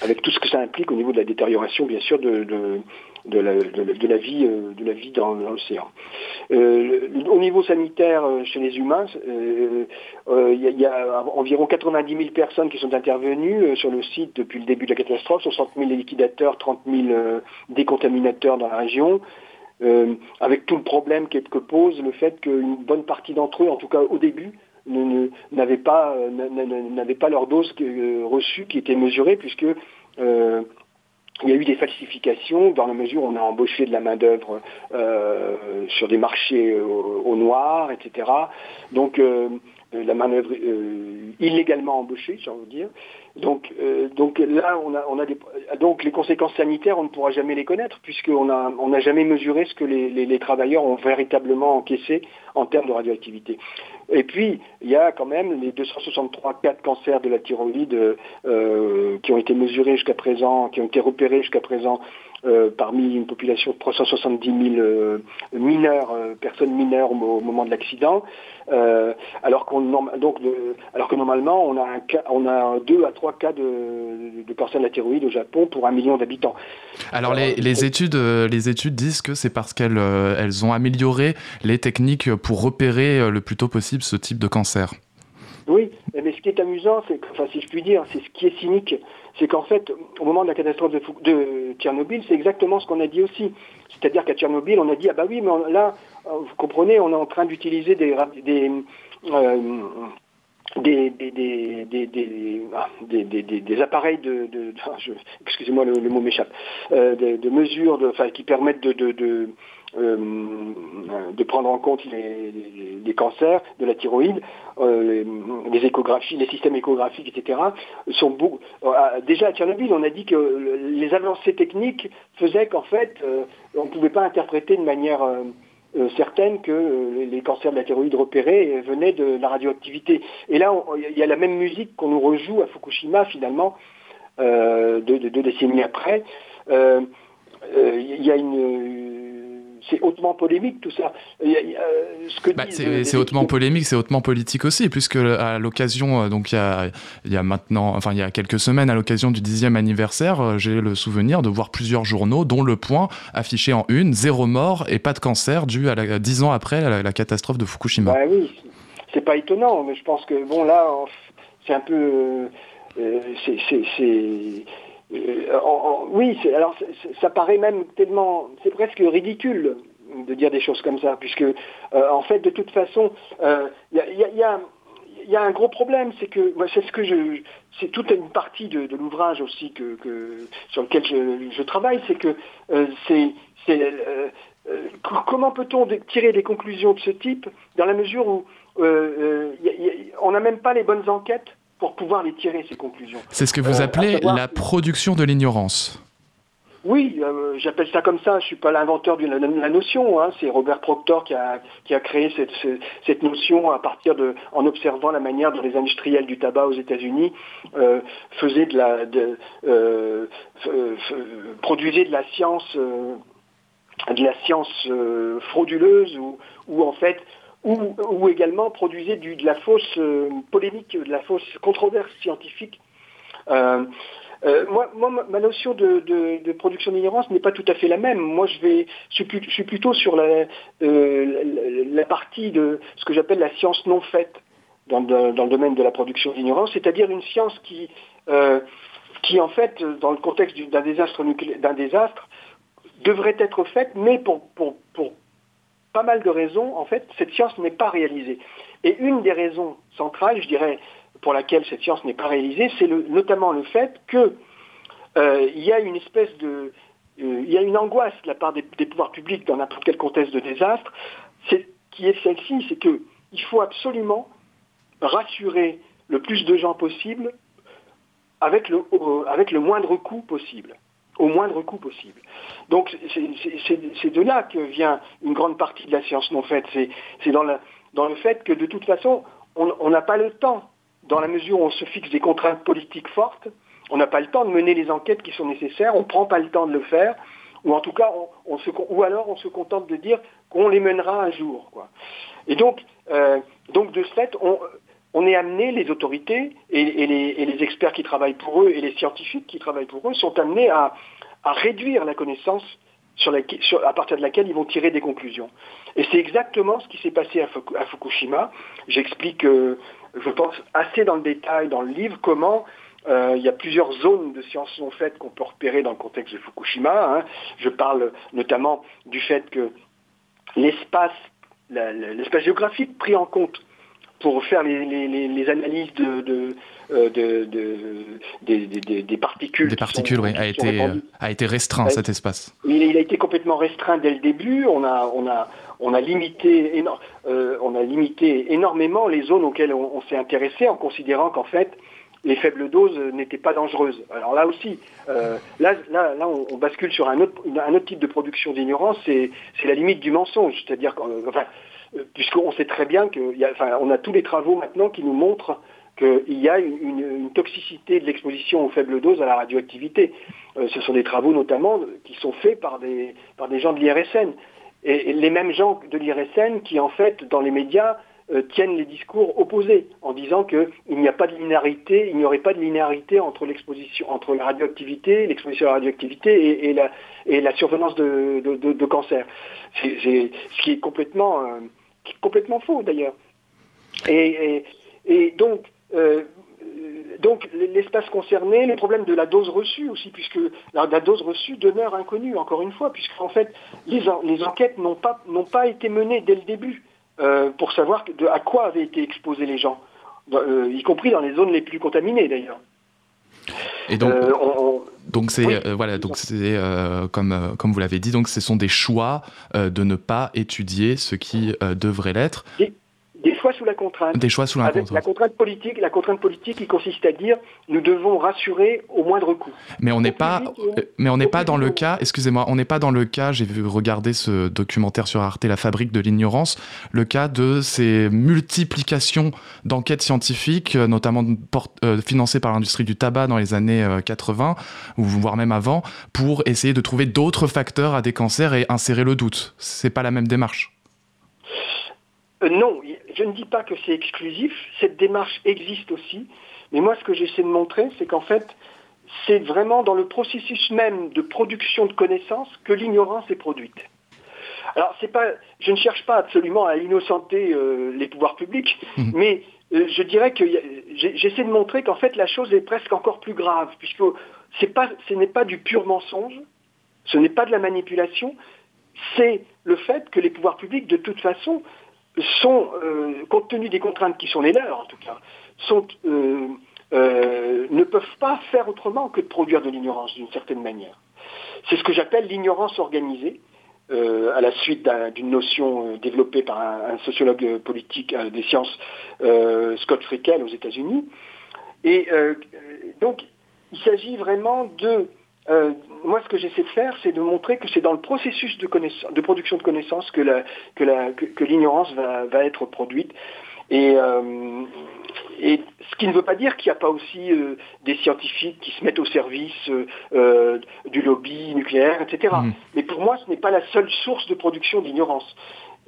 avec tout ce que ça implique au niveau de la détérioration, bien sûr, de, de de, la, vie, euh, de la vie dans, l'océan. Euh, au niveau sanitaire, euh, chez les humains, il y, a environ 90 000 personnes qui sont intervenues sur le site depuis le début de la catastrophe, 60 000 liquidateurs, 30 000 décontaminateur dans la région. avec tout le problème que, pose le fait qu'une bonne partie d'entre eux, en tout cas au début, n'avaient pas leur dose reçue qui était mesurée, puisque il y a eu des falsifications dans la mesure où on a embauché de la main-d'œuvre euh, sur des marchés euh, au, noir, etc. Donc euh, la main-d'œuvre illégalement embauchée, j'ai envie de dire. Donc, donc là, on a, donc les conséquences sanitaires, on ne pourra jamais les connaître puisqu'on n'a on jamais mesuré ce que les, les, travailleurs ont véritablement encaissé en termes de radioactivité. Et puis, il y a quand même les 263 cas de cancer de la thyroïde euh, qui ont été mesurés jusqu'à présent, qui ont été repérés jusqu'à présent euh, parmi une population de 370 000 euh, mineurs, personnes mineures au, moment de l'accident, alors, qu'on, donc alors que normalement on a, un cas, on a deux à trois cas de, de, cancer de la thyroïde au Japon pour un million d'habitants. Alors les, les, études, les études disent que c'est parce qu'elles elles ont amélioré les techniques pour repérer le plus tôt possible ce type de cancer. Oui, mais ce qui est amusant, c'est enfin, si je puis dire, c'est ce qui est cynique, c'est qu'en fait, au moment de la catastrophe de, Tchernobyl, c'est exactement ce qu'on a dit aussi. C'est-à-dire qu'à Tchernobyl, on a dit ah bah oui, mais là, vous comprenez, on est en train d'utiliser des des, des, appareils de, excusez-moi le, mot m'échappe, de, mesures qui permettent de, de prendre en compte les, cancers de la thyroïde, les échographies, les systèmes échographiques, etc. sont déjà à Tchernobyl, on a dit que les avancées techniques faisaient qu'en fait, on ne pouvait pas interpréter de manière euh, certaines que euh, les cancers de la thyroïde repérés venaient de la radioactivité. Et là, il y a la même musique qu'on nous rejoue à Fukushima finalement, euh, deux, décennies après. Il y a une c'est hautement polémique tout ça. Bah, c'est hautement polémique, c'est hautement politique aussi, puisque à l'occasion, euh, donc il y, a, il y, a, maintenant, enfin il y a quelques semaines, à l'occasion du dixième anniversaire, euh, j'ai le souvenir de voir plusieurs journaux, dont Le Point, affiché en une, zéro mort et pas de cancer dû à la, dix ans après la, catastrophe de Fukushima. Bah oui, c'est pas étonnant, mais je pense que bon là, c'est un peu, euh, c'est euh, oui, alors ça paraît même tellement, c'est presque ridicule de dire des choses comme ça, puisque euh, en fait, de toute façon, il euh, y, a, un gros problème, c'est que c'est ce que c'est toute une partie de, l'ouvrage aussi que, sur lequel je, travaille, c'est que c'est, comment peut-on tirer des conclusions de ce type dans la mesure où on n'a même pas les bonnes enquêtes pour pouvoir les tirer, ces conclusions. C'est ce que vous euh, appelez la production de l'ignorance. Oui, euh, j'appelle ça comme ça. Je suis pas l'inventeur de la, notion. Hein. C'est Robert Proctor qui a, qui a créé cette, cette, notion à partir de, en observant la manière dont les industriels du tabac aux États-Unis euh, faisaient de la, de, produisaient de la science, de la science frauduleuse ou, ou en fait ou, également produisait du, de la fausse euh, polémique, de la fausse controverse scientifique. Euh, euh, moi, ma notion de, production d'ignorance n'est pas tout à fait la même. Moi, je, vais, suis, plutôt sur la, partie de ce que j'appelle la science non faite dans, le domaine de la production d'ignorance, c'est-à-dire une science qui, qui, en fait, dans le contexte d'un désastre, d'un désastre, devrait être faite, mais pour pas mal de raisons, en fait, cette science n'est pas réalisée. Et une des raisons centrales, je dirais, pour laquelle cette science n'est pas réalisée, c'est notamment le fait qu'il euh, y a une espèce de... Euh, il y a une angoisse de la part des, pouvoirs publics dans n'importe quel contexte de désastre, qui est celle-ci, c'est qu'il faut absolument rassurer le plus de gens possible avec le, avec le moindre coût possible au moindre coût possible. Donc c'est de là que vient une grande partie de la science non faite. C'est dans, le fait que de toute façon, on n'a pas le temps, dans la mesure où on se fixe des contraintes politiques fortes, on n'a pas le temps de mener les enquêtes qui sont nécessaires, on ne prend pas le temps de le faire, ou en tout cas, on, ou alors on se contente de dire qu'on les mènera un jour. Et donc, euh, donc de ce fait, on, on est amené, les autorités et, les, experts qui travaillent pour eux et les scientifiques qui travaillent pour eux sont amenés à, réduire la connaissance à partir de laquelle ils vont tirer des conclusions. Et c'est exactement ce qui s'est passé à, Fukushima. J'explique, euh, je pense, assez dans le détail dans le livre comment euh, il y a plusieurs zones de sciences non faites qu'on peut repérer dans le contexte de Fukushima. Hein. Je parle notamment du fait que l'espace, l'espace géographique pris en compte pour faire les, analyses de, euh, des, particules. Des particules, oui, a été, a été restreint cet espace. Il, a été complètement restreint dès le début. On a, on a, on a, limité, euh, on a limité énormément les zones auxquelles on, s'est intéressé en considérant qu'en fait, les faibles doses n'étaient pas dangereuses. Alors là aussi, euh, là, là, là on, bascule sur un autre, un autre type de production d'ignorance, c'est la limite du mensonge. C'est-à-dire, enfin, puisqu'on sait très bien qu'on a tous les travaux maintenant qui nous montrent qu'il y a une, toxicité de l'exposition aux faibles doses à la radioactivité. Euh, ce sont des travaux notamment qui sont faits par des, par des gens de l'IRSN. Et, les mêmes gens de l'IRSN qui, en fait, dans les médias, euh, tiennent les discours opposés en disant qu'il n'y a pas de linéarité, il n'y aurait pas de linéarité entre l'exposition, entre la radioactivité, l'exposition à la radioactivité et, la, et la survenance de, de, cancer. C'est ce qui est complètement euh, qui est complètement faux d'ailleurs. Et, donc, euh, donc l'espace concerné, les problèmes de la dose reçue aussi, puisque la, dose reçue demeure inconnue, encore une fois, puisqu'en fait, les, les enquêtes n'ont pas, pas été menées dès le début euh, pour savoir de, à quoi avaient été exposés les gens, euh, y compris dans les zones les plus contaminées d'ailleurs. Et donc, donc c'est voilà, donc c'est comme comme vous l'avez dit, donc ce sont des choix de ne pas étudier ce qui devrait l'être. Des choix sous la contrainte. Des choix sous la contrainte. La contrainte politique, la contrainte politique qui consiste à dire nous devons rassurer au moindre coût. Mais on n'est pas, euh, mais on n'est pas dans le cas. Excusez-moi, on n'est pas dans le cas. J'ai vu regarder ce documentaire sur Arte, la fabrique de l'ignorance, le cas de ces multiplications d'enquêtes scientifiques, euh, notamment euh, financées par l'industrie du tabac dans les années 80 ou voire même avant, pour essayer de trouver d'autres facteurs à des cancers et insérer le doute. C'est pas la même démarche. Non, je ne dis pas que c'est exclusif, cette démarche existe aussi, mais moi ce que j'essaie de montrer, c'est qu'en fait, c'est vraiment dans le processus même de production de connaissances que l'ignorance est produite. Alors, c'est pas, je ne cherche pas absolument à innocenter euh, les pouvoirs publics, mmh. mais euh, je dirais que j'essaie de montrer qu'en fait la chose est presque encore plus grave, puisque pas, ce n'est pas du pur mensonge, ce n'est pas de la manipulation, c'est le fait que les pouvoirs publics, de toute façon, sont, euh, compte tenu des contraintes qui sont les leurs en tout cas, sont, euh, euh, ne peuvent pas faire autrement que de produire de l'ignorance d'une certaine manière. C'est ce que j'appelle l'ignorance organisée, à la suite d'une notion développée par un, sociologue politique des sciences, Scott Frickel aux États-Unis. Et donc, il s'agit vraiment de euh, moi, ce que j'essaie de faire, c'est de montrer que c'est dans le processus de, de, production de connaissances que, l'ignorance va, être produite. Euh, et, ce qui ne veut pas dire qu'il n'y a pas aussi euh, des scientifiques qui se mettent au service du lobby nucléaire, etc. Mmh. Mais pour moi, ce n'est pas la seule source de production d'ignorance.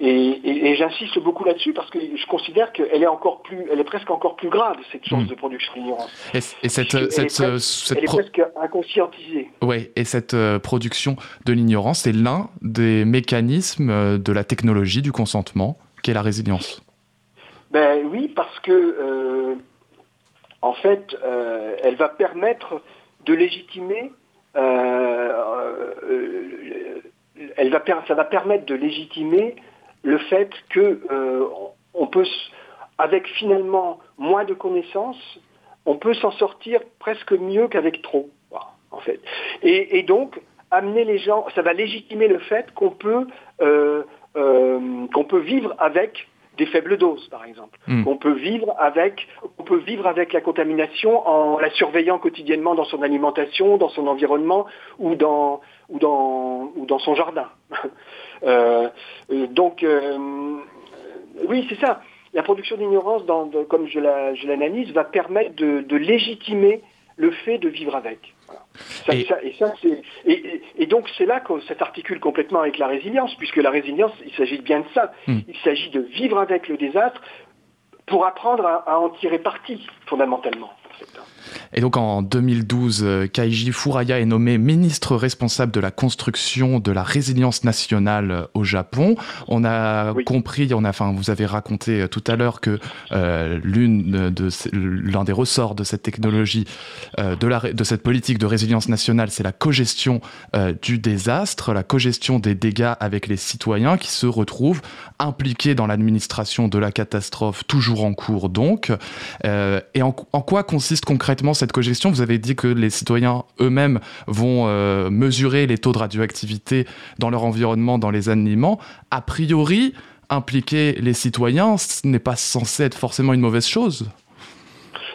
Et, j'insiste beaucoup là-dessus parce que je considère qu'elle est encore plus, elle est presque encore plus grave cette source hmm. de production d'ignorance. Et, cette, cette, elle, est cette, elle est presque inconscientisée. Oui, et cette euh, production de l'ignorance, c'est l'un des mécanismes euh, de la technologie du consentement, qui est la résilience. Ben oui, parce que euh, en fait, elle va permettre de légitimer. elle va, ça va permettre de légitimer le fait que euh, on peut, avec finalement moins de connaissances, on peut s'en sortir presque mieux qu'avec trop, en fait. Et, donc amener les gens, ça va légitimer le fait qu'on peut euh, euh, qu'on peut vivre avec des faibles doses, par exemple. Hmm. On peut vivre avec, on peut vivre avec la contamination en la surveillant quotidiennement dans son alimentation, dans son environnement ou dans ou dans ou dans son jardin. Euh, donc, euh, oui, c'est ça. La production d'ignorance, comme je l'analyse, va permettre de, légitimer le fait de vivre avec. et... donc c'est là que ça s'articule complètement avec la résilience, puisque la résilience, il s'agit bien de ça. Hmm. Il s'agit de vivre avec le désastre pour apprendre à en tirer parti, fondamentalement. Et donc en 2012, euh, Kaiji Furaya est nommé ministre responsable de la construction de la résilience nationale euh, au Japon. On a compris, on a, enfin, vous avez raconté euh, tout à l'heure que l'une de l'un des ressorts de cette technologie, de, la, de cette politique de résilience nationale, c'est la cogestion du désastre, la cogestion des dégâts avec les citoyens qui se retrouvent impliqués dans l'administration de la catastrophe, toujours en cours donc. et en, en quoi consiste concrètement cette cogestion Vous avez dit que les citoyens eux-mêmes vont euh, mesurer les taux de radioactivité dans leur environnement, dans les aliments. A priori, impliquer les citoyens, ce n'est pas censé être forcément une mauvaise chose.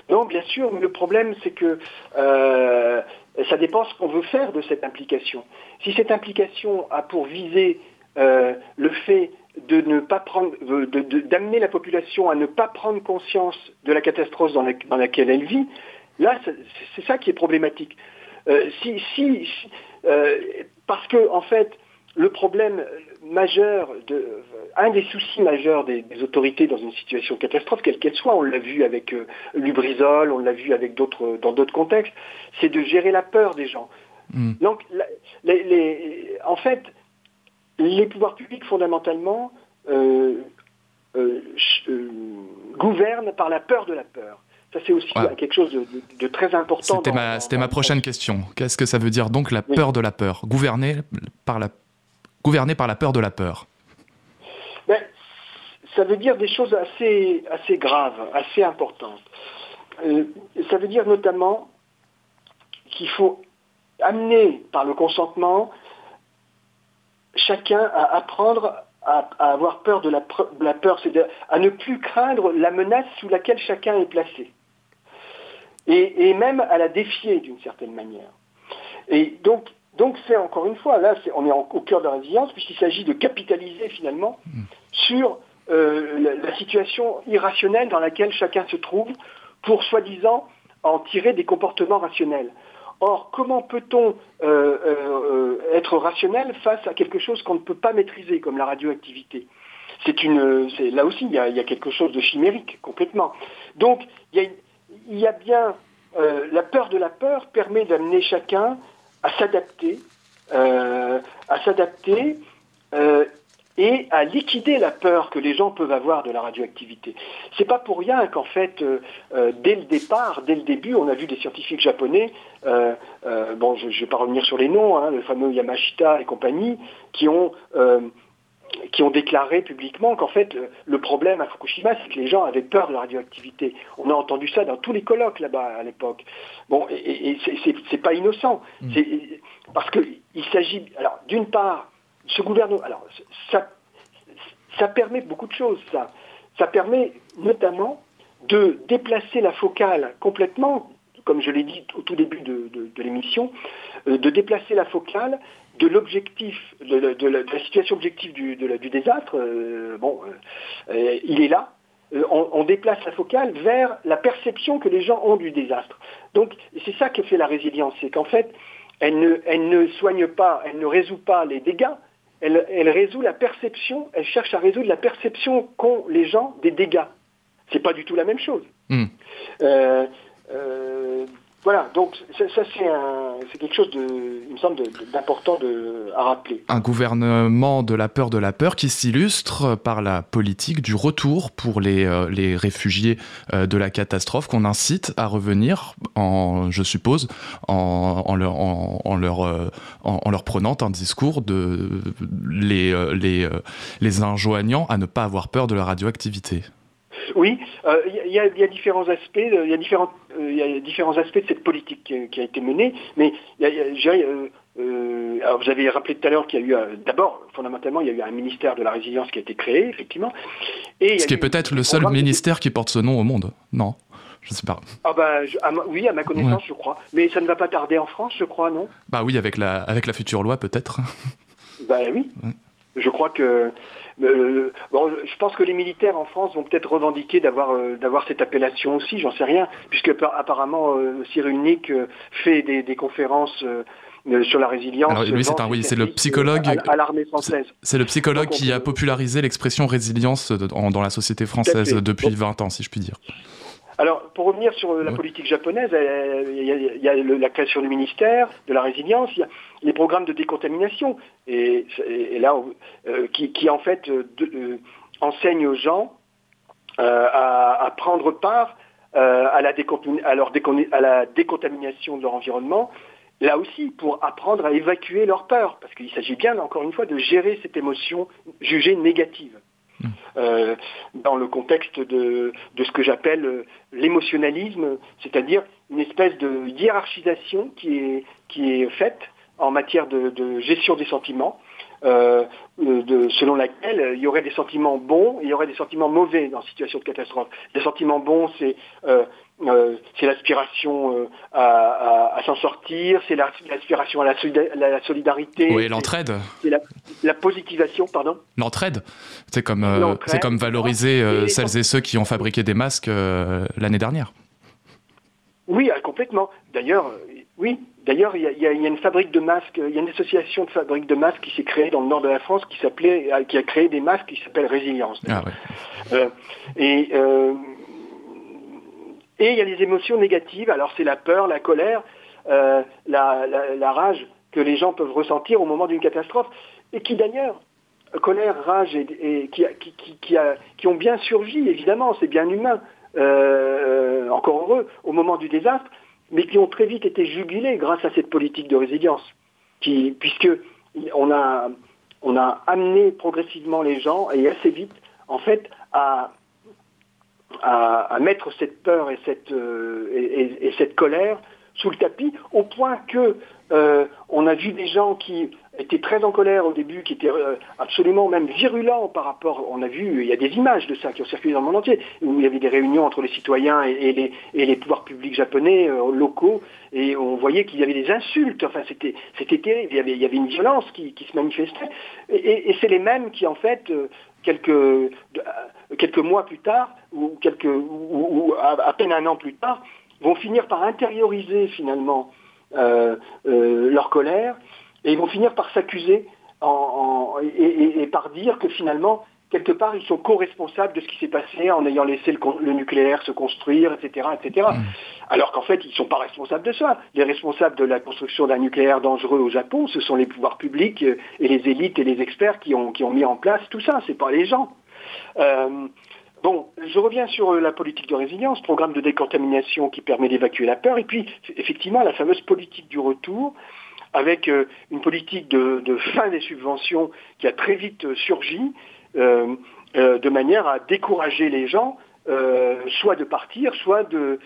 Non, bien sûr, mais le problème, c'est que euh, ça dépend ce qu'on veut faire de cette implication. Si cette implication a pour viser euh, le fait de ne pas prendre, d'amener la population à ne pas prendre conscience de la catastrophe dans laquelle elle vit, Là, c'est ça qui est problématique. Euh, si, si, euh, parce que, en fait, le problème majeur, de, un des soucis majeurs des, autorités dans une situation de catastrophe, quelle qu'elle soit, on l'a vu avec euh, Lubrizol, on l'a vu avec d'autres, dans d'autres contextes, c'est de gérer la peur des gens. Hmm. Donc, les, en fait, les pouvoirs publics, fondamentalement, gouvernent par la peur de la peur. Ça, c'est aussi quelque chose de, très important. C'était ma, ma, prochaine question. Qu'est-ce que ça veut dire donc la peur de la peur? Gouverner par la, gouverner par la peur de la peur ben, Ça veut dire des choses assez, assez graves, assez importantes. Euh, ça veut dire notamment qu'il faut amener par le consentement chacun à apprendre à, avoir peur de la, peur, c'est à ne plus craindre la menace sous laquelle chacun est placé. Et, même à la défier d'une certaine manière. Et donc, donc c'est encore une fois, là, on est au cœur de la résilience, puisqu'il s'agit de capitaliser finalement sur euh, la, situation irrationnelle dans laquelle chacun se trouve pour soi-disant en tirer des comportements rationnels. Or, comment peut-on euh, euh, être rationnel face à quelque chose qu'on ne peut pas maîtriser, comme la radioactivité? C'est là aussi, il y, a, quelque chose de chimérique complètement. Donc, il y a, bien euh, la peur de la peur permet d'amener chacun à s'adapter, à s'adapter et à liquider la peur que les gens peuvent avoir de la radioactivité. C'est pas pour rien qu'en fait, euh, euh, dès le départ, dès le début, on a vu des scientifiques japonais, euh, bon, je ne vais pas revenir sur les noms, hein, le fameux Yamashita et compagnie, qui ont qui ont déclaré publiquement qu'en fait, le problème à Fukushima, c'est que les gens avaient peur de la radioactivité. On a entendu ça dans tous les colloques là-bas à l'époque. Bon, et, et c'est pas innocent. Mm. Parce qu'il s'agit, alors, d'une part, ce gouvernement, alors ça, ça permet beaucoup de choses, ça. Ça permet notamment de déplacer la focale complètement, comme je l'ai dit au tout début de, l'émission, euh, de déplacer la focale de l'objectif, de, la situation objective du, du désastre. Euh, bon, euh, il est là. On, déplace la focale vers la perception que les gens ont du désastre. Donc, c'est ça que fait la résilience, c'est qu'en fait, elle ne, elle ne soigne pas, elle ne résout pas les dégâts, elle, résout la perception, elle cherche à résoudre la perception qu'ont les gens des dégâts. C'est pas du tout la même chose. Hmm. Euh, euh, voilà, donc ça, c'est quelque chose, de, il me semble, d'important à rappeler. Un gouvernement de la peur de la peur qui s'illustre par la politique du retour pour les, euh, les réfugiés euh, de la catastrophe qu'on incite à revenir, en, je suppose, en, en leur, en, leur, euh, en, leur prenant un discours de les, les, les enjoignant à ne pas avoir peur de la radioactivité. Oui, euh, il y, a différents aspects, il y a différents, euh, y a différents aspects de cette politique qui, a été menée, mais euh, alors vous avez rappelé tout à l'heure qu'il y a eu, d'abord, fondamentalement, il y a eu un ministère de la résilience qui a été créé, effectivement. Et ce qui est peut-être le seul ministère qui porte ce nom au monde, non? Je sais pas. Ah bah, oui, à ma connaissance, je crois. Mais ça ne va pas tarder en France, je crois, non? Bah oui, avec la, avec la future loi, peut-être. Bah oui. Je crois que euh, bon, je pense que les militaires en France vont peut-être revendiquer d'avoir euh, d'avoir cette appellation aussi, j'en sais rien, puisque apparemment euh, Cyril Nick fait des, des conférences sur la résilience. Alors, lui, c'est un, oui, c'est le psychologue à, l'armée française. C'est le psychologue qui a popularisé l'expression résilience dans la société française depuis 20 ans, si je puis dire. Alors, pour revenir sur la politique japonaise, il y a, la création du ministère, de la résilience, il y a les programmes de décontamination, et, là, euh, qui, en fait euh, euh, enseignent aux gens à, prendre part à la, à, la décontamination de leur environnement, là aussi pour apprendre à évacuer leur peur, parce qu'il s'agit bien, encore une fois, de gérer cette émotion jugée négative. Euh, dans le contexte de, ce que j'appelle euh, l'émotionnalisme, c'est-à-dire une espèce de hiérarchisation qui est, qui est faite en matière de, gestion des sentiments, euh, de, selon laquelle il y aurait des sentiments bons et il y aurait des sentiments mauvais dans situation de catastrophe. Les sentiments bons, c'est euh, l'aspiration euh, à, s'en sortir, c'est l'aspiration à, la, solidarité. Oui, l'entraide. C'est la, positivation, pardon. L'entraide. C'est comme, euh, c'est comme valoriser celles et ceux qui ont fabriqué des masques l'année dernière. Oui, complètement. D'ailleurs, oui. D'ailleurs, il y, a une fabrique de masques, il y a une association de fabriques de masques qui s'est créée dans le nord de la France qui s'appelait, qui a créé des masques qui s'appellent Résilience. Ah, ouais. et et il y a des émotions négatives, alors c'est la peur, la colère, euh, la, rage que les gens peuvent ressentir au moment d'une catastrophe, et qui d'ailleurs, colère, rage, et, qui, ont bien surgi, évidemment, c'est bien humain, euh, encore heureux, au moment du désastre, mais qui ont très vite été jugulés grâce à cette politique de résilience, qui, puisque on a, on a amené progressivement les gens, et assez vite, en fait, à à, mettre cette peur et cette, euh, et, cette colère sous le tapis, au point que on a vu des gens qui étaient très en colère au début, qui étaient absolument même virulents par rapport, on a vu, il y a des images de ça qui ont circulé dans le monde entier, où il y avait des réunions entre les citoyens et, les, pouvoirs publics japonais locaux, et on voyait qu'il y avait des insultes, enfin c'était, c'était terrible, il y, avait, une violence qui, se manifestait, et, c'est les mêmes qui en fait quelques, quelques mois plus tard, ou, quelques, ou, à, peine un an plus tard, vont finir par intérioriser finalement euh, euh, leur colère, et ils vont finir par s'accuser et, par dire que finalement, quelque part, ils sont co-responsables de ce qui s'est passé en ayant laissé le, nucléaire se construire, etc. etc. Mmh. Alors qu'en fait, ils ne sont pas responsables de ça. Les responsables de la construction d'un nucléaire dangereux au Japon, ce sont les pouvoirs publics et les élites et les experts qui ont, qui ont mis en place tout ça, ce n'est pas les gens. Euh, bon, je reviens sur la politique de résilience, programme de décontamination qui permet d'évacuer la peur, et puis effectivement la fameuse politique du retour, avec euh, une politique de, de, fin des subventions qui a très vite surgi, euh, euh, de manière à décourager les gens, euh, soit de partir, soit de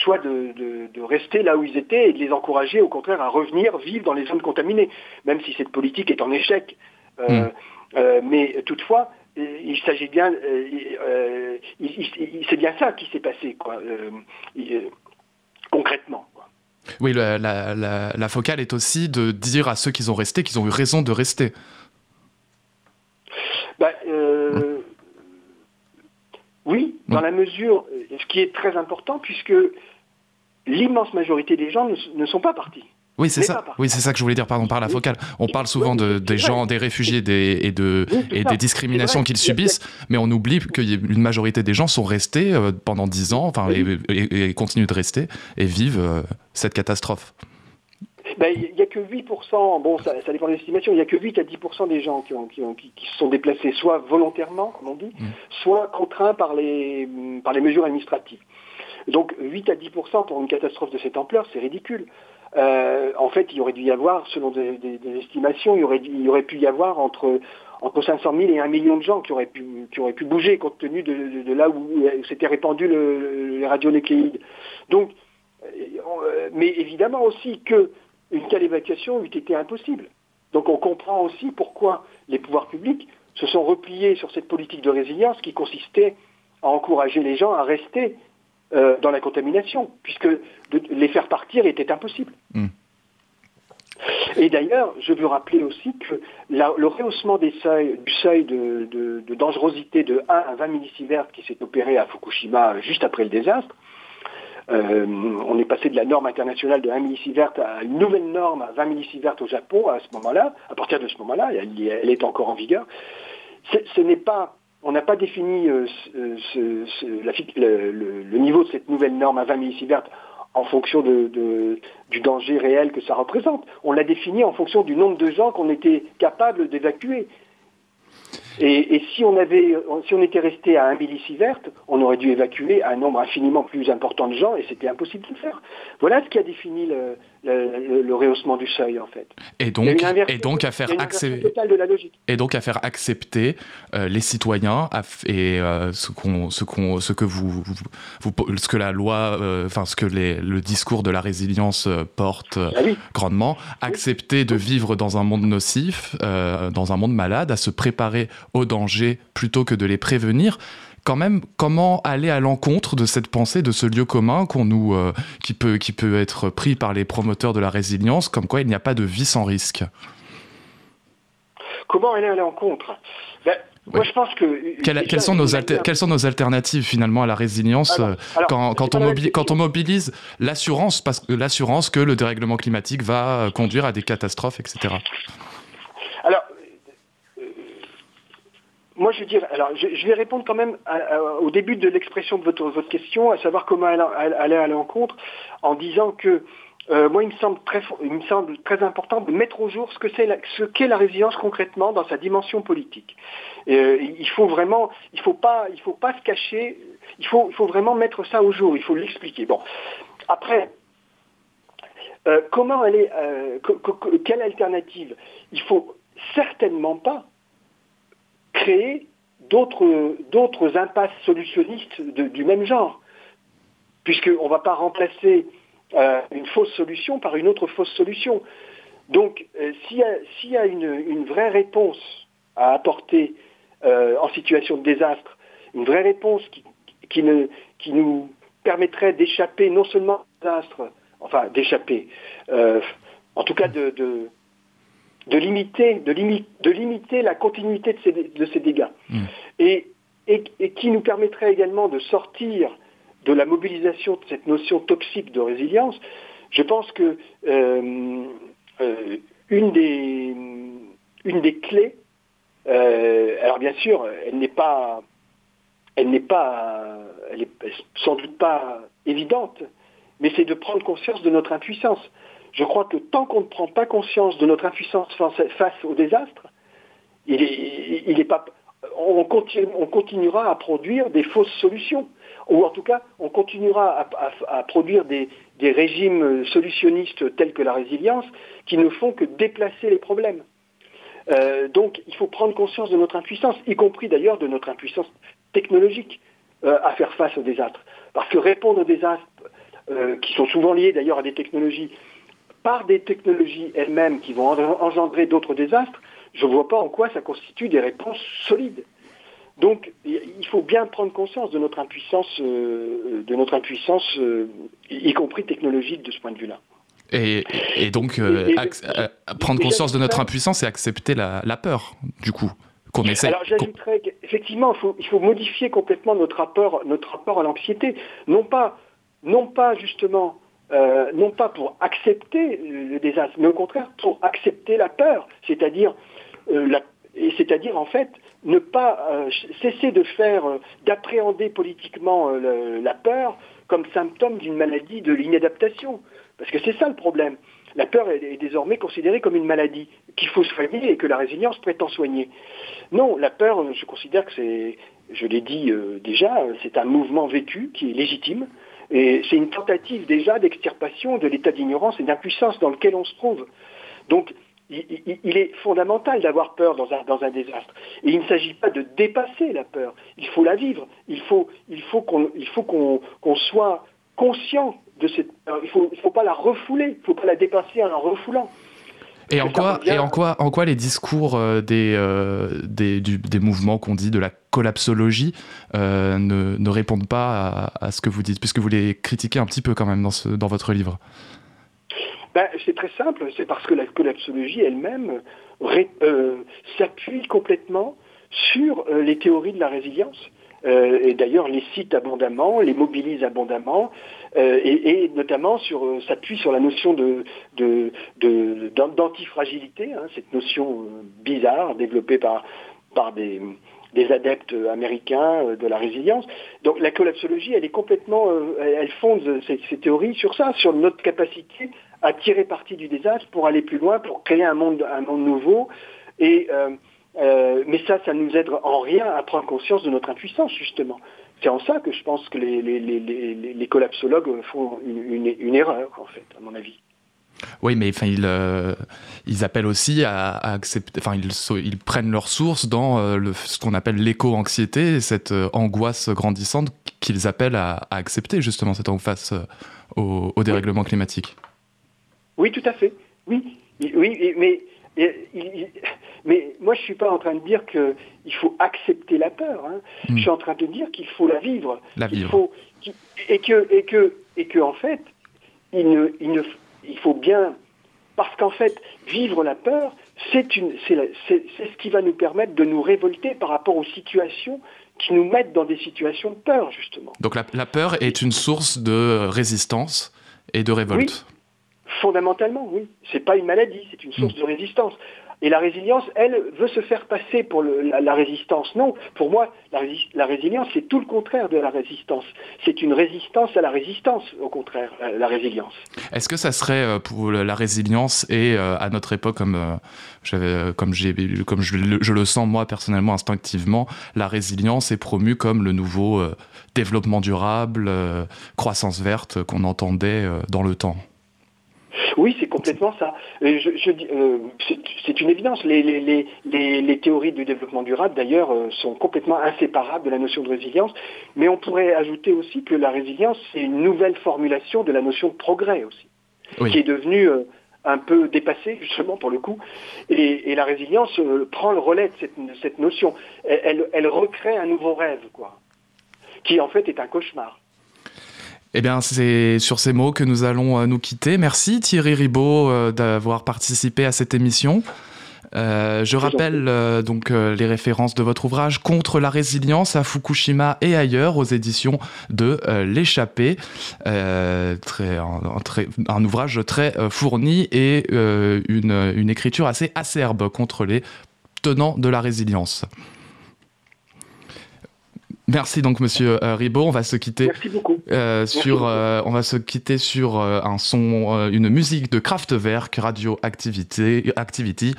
soit de, rester là où ils étaient et de les encourager au contraire à revenir vivre dans les zones contaminées, même si cette politique est en échec. Hmm. mais toutefois, il s'agit bien, c'est bien ça qui s'est passé, quoi, concrètement. Oui, la, focale est aussi de dire à ceux qui ont resté qu'ils ont eu raison de rester. Bah, euh, oui, dans la mesure, ce qui est très important, puisque l'immense majorité des gens ne, sont pas partis. Oui, c'est ça. Oui, c'est ça que je voulais dire, pardon, par la focale. On parle souvent de, des gens, des réfugiés des, et, de, et des discriminations qu'ils subissent, mais on oublie qu'une majorité des gens sont restés euh, pendant dix ans, enfin, et, continuent de rester et vivent euh, cette catastrophe. Ben, il n'y a que 8%, bon, ça, dépend des estimations, il n'y a que 8 à 10% des gens qui, ont, qui, qui, se sont déplacés, soit volontairement, comme on dit, mm. soit contraints par les, par les mesures administratives. Donc 8 à 10% pour une catastrophe de cette ampleur, c'est ridicule. Euh, en fait, il aurait dû y avoir, selon des, estimations, il aurait, pu y avoir entre, entre 500 000 et 1 million de gens qui auraient pu, bouger compte tenu de, là où s'était répandu le, les radionucléides. Donc, euh, mais évidemment aussi que une telle évacuation eût été impossible. Donc on comprend aussi pourquoi les pouvoirs publics se sont repliés sur cette politique de résilience qui consistait à encourager les gens à rester euh, dans la contamination, puisque les faire partir était impossible. Hmm. Et d'ailleurs, je veux rappeler aussi que le rehaussement des seuils, du seuil de, dangerosité de 1 à 20 millisieverts qui s'est opéré à Fukushima juste après le désastre, euh, on est passé de la norme internationale de 1 millisievert à une nouvelle norme à 20 millisieverts au Japon à ce moment-là. À partir de ce moment-là, elle, est encore en vigueur. Ce n'est pas on n'a pas défini euh, le, niveau de cette nouvelle norme à 20 millisieverts en fonction du danger réel que ça représente. On l'a défini en fonction du nombre de gens qu'on était capable d'évacuer. Et, si, on avait, si on était resté à un millisievert, on aurait dû évacuer un nombre infiniment plus important de gens et c'était impossible de le faire. Voilà ce qui a défini le, le, rehaussement du seuil en fait. Et donc, et donc à faire accepter et donc à faire accepter euh, les citoyens et euh, ce qu'on ce qu'on ce que vous, vous, ce que la loi euh, enfin ce que les, le discours de la résilience porte ah grandement accepter de vivre dans un monde nocif dans un monde malade à se préparer au danger plutôt que de les prévenir quand même, comment aller à l'encontre de cette pensée, de ce lieu commun qu'on nous, euh, qui, peut, qui peut être pris par les promoteurs de la résilience, comme quoi il n'y a pas de vie sans risque? Comment aller à l'encontre? Ben, Moi, je pense que. quelles, sont nos quelles sont nos alternatives finalement à la résilience euh, quand, quand, on quand, on mobilise l'assurance, parce que l'assurance que le dérèglement climatique va conduire à des catastrophes, etc. Alors, moi, je dire, alors, je, vais répondre quand même au début de l'expression de votre, question, à savoir comment aller à l'encontre, en disant que euh, moi, il me semble très, important de mettre au jour ce que c'est, ce qu'est la résilience concrètement dans sa dimension politique. Euh, il faut vraiment, il faut pas, il faut pas se cacher. Il faut, il faut vraiment mettre ça au jour. Il faut l'expliquer. Bon, après, euh, comment aller, quelle alternative? Il faut certainement pas créer d'autres impasses solutionnistes du même genre. puisqu'on ne va pas remplacer une fausse solution par une autre fausse solution. Donc, s'il y a, une, vraie réponse à apporter en situation de désastre, une vraie réponse qui, nous permettrait d'échapper non seulement au désastre, enfin d'échapper, en tout cas de limiter, de, de limiter la continuité de ces, de ces dégâts. Hmm. Et, et, qui nous permettrait également de sortir de la mobilisation de cette notion toxique de résilience, je pense que euh, euh, une, des, une des clés, euh, alors bien sûr, elle n'est pas, elle n'est pas, elle est sans doute pas évidente, mais c'est de prendre conscience de notre impuissance je crois que tant qu'on ne prend pas conscience de notre impuissance face au désastre, il est, pas, on, continuera à produire des fausses solutions. Ou en tout cas, on continuera à, produire des, régimes solutionnistes tels que la résilience qui ne font que déplacer les problèmes. Euh, donc il faut prendre conscience de notre impuissance, y compris d'ailleurs de notre impuissance technologique euh, à faire face au désastre. Parce que répondre aux désastres, euh, qui sont souvent liés d'ailleurs à des technologies par des technologies elles-mêmes qui vont engendrer d'autres désastres, je ne vois pas en quoi ça constitue des réponses solides. Donc, il faut bien prendre conscience de notre impuissance, euh, de notre impuissance, euh, y compris technologique de ce point de vue-là. Et, donc, euh, prendre conscience de notre impuissance et accepter la, peur, du coup, qu'on essaie. Alors, j'ajouterais qu'effectivement, il faut, il faut modifier complètement notre rapport, notre rapport à l'anxiété. Non pas, non pas justement euh, non pas pour accepter le désastre, mais au contraire pour accepter la peur, c'est-à-dire euh, c'est-à-dire en fait ne pas euh, cesser de faire, d'appréhender politiquement la peur comme symptôme d'une maladie de l'inadaptation. Parce que c'est ça le problème. La peur est, désormais considérée comme une maladie qu'il faut soigner et que la résilience prétend soigner. Non, la peur, je considère que c'est, je l'ai dit déjà, c'est un mouvement vécu qui est légitime, et c'est une tentative déjà d'extirpation de l'état d'ignorance et d'impuissance dans lequel on se trouve. Donc, il, est fondamental d'avoir peur dans un, désastre. Et il ne s'agit pas de dépasser la peur, il faut la vivre. Il faut, qu'on soit conscient de cette peur. Il ne faut pas la refouler, il ne faut pas la dépasser en la refoulant. Et en, quoi, et en, quoi, en quoi les discours euh, des, euh, des, des, mouvements qu'on dit de la collapsologie euh, ne, ne, répondent pas à, ce que vous dites, puisque vous les critiquez un petit peu quand même dans, ce, dans votre livre? Ben, C'est très simple, c'est parce que la collapsologie elle-même s'appuie complètement sur les théories de la résilience. Euh, et d'ailleurs les cite abondamment, les mobilise abondamment, euh, et, notamment euh, s'appuie sur la notion de, d'antifragilité, hein, cette notion bizarre développée par, des, adeptes américains de la résilience. Donc la collapsologie, elle est complètement, elle fonde ses, théories sur ça, sur notre capacité à tirer parti du désastre pour aller plus loin, pour créer un monde, un monde nouveau. Et euh, mais ça, ça nous aide en rien à prendre conscience de notre impuissance, justement. C'est en ça que je pense que les, les, les, les collapsologues font une, une, erreur, en fait, à mon avis. Oui, mais enfin, ils, euh, ils appellent aussi à, accepter, enfin, ils, ils, prennent leur source dans euh, le, ce qu'on appelle l'éco-anxiété, cette angoisse grandissante qu'ils appellent à, accepter, justement, cette face au, au, dérèglement climatique. Oui, tout à fait. Oui, oui mais mais moi, je ne suis pas en train de dire qu'il faut accepter la peur. Hein. Hmm. Je suis en train de dire qu'il faut la vivre. La vivre. Faut, et, que, et, que, et que, en fait, il, ne, il, ne, il faut bien. Parce qu'en fait, vivre la peur, c'est ce qui va nous permettre de nous révolter par rapport aux situations qui nous mettent dans des situations de peur, justement. Donc la, la peur est une source de résistance et de révolte. Fondamentalement, oui. C'est pas une maladie, c'est une source mm. de résistance. Et la résilience, elle, veut se faire passer pour la, résistance. Non, pour moi, la, résilience, c'est tout le contraire de la résistance. C'est une résistance à la résistance, au contraire, la, résilience. Est-ce que ça serait euh, pour la résilience et euh, à notre époque, comme, euh, comme, comme je, je, le sens moi personnellement instinctivement, la résilience est promue comme le nouveau développement durable, croissance verte qu'on entendait dans le temps? Oui, c'est complètement ça. Euh, c'est une évidence. Les, théories du développement durable, d'ailleurs, sont complètement inséparables de la notion de résilience. Mais on pourrait ajouter aussi que la résilience, c'est une nouvelle formulation de la notion de progrès aussi, qui est devenue un peu dépassée, justement, pour le coup. Et, la résilience prend le relais de cette, notion. Elle, elle recrée un nouveau rêve, quoi, qui en fait est un cauchemar. Eh bien, c'est sur ces mots que nous allons euh, nous quitter. Merci Thierry Ribaud euh, d'avoir participé à cette émission. Euh, je rappelle donc les références de votre ouvrage Contre la résilience à Fukushima et ailleurs aux éditions de L'échappée. un, ouvrage très fourni et une, une écriture assez acerbe contre les tenants de la résilience. Merci donc Monsieur euh, Ribot. On va se quitter euh, sur, euh, on va se quitter sur un son, une musique de Kraftwerk, Radio Activity, Activity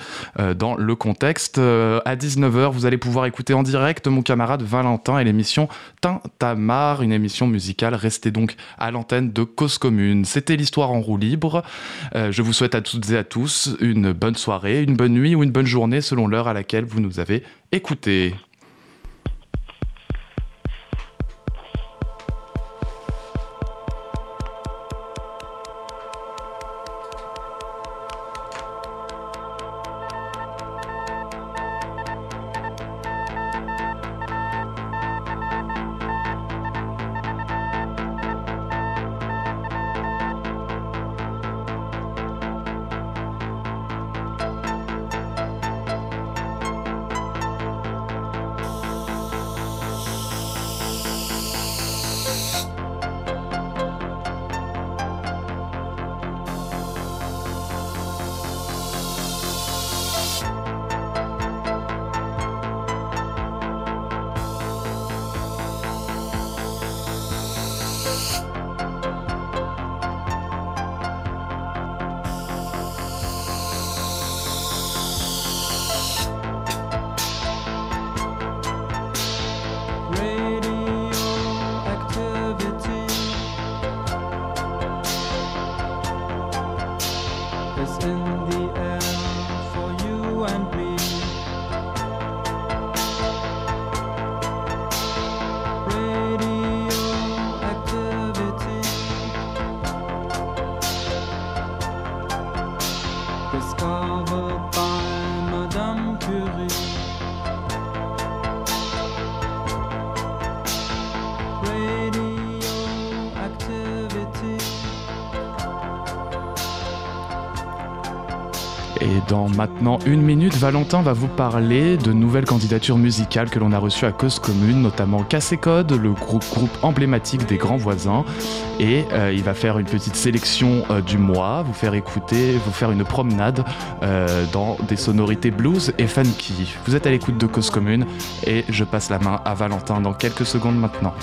dans le contexte. à 19h, vous allez pouvoir écouter en direct mon camarade Valentin et l'émission Tintamar, une émission musicale. Restez donc à l'antenne de Cause Commune. C'était l'histoire en roue libre. je vous souhaite à toutes et à tous une bonne soirée, une bonne nuit ou une bonne journée selon l'heure à laquelle vous nous avez écoutés. Maintenant une minute, Valentin va vous parler de nouvelles candidatures musicales que l'on a reçues à cause commune, notamment Cassé Code, le groupe, emblématique des grands voisins. Et euh, il va faire une petite sélection euh, du mois, vous faire écouter, vous faire une promenade euh, dans des sonorités blues et funky. Vous êtes à l'écoute de Cause Commune et je passe la main à Valentin dans quelques secondes maintenant.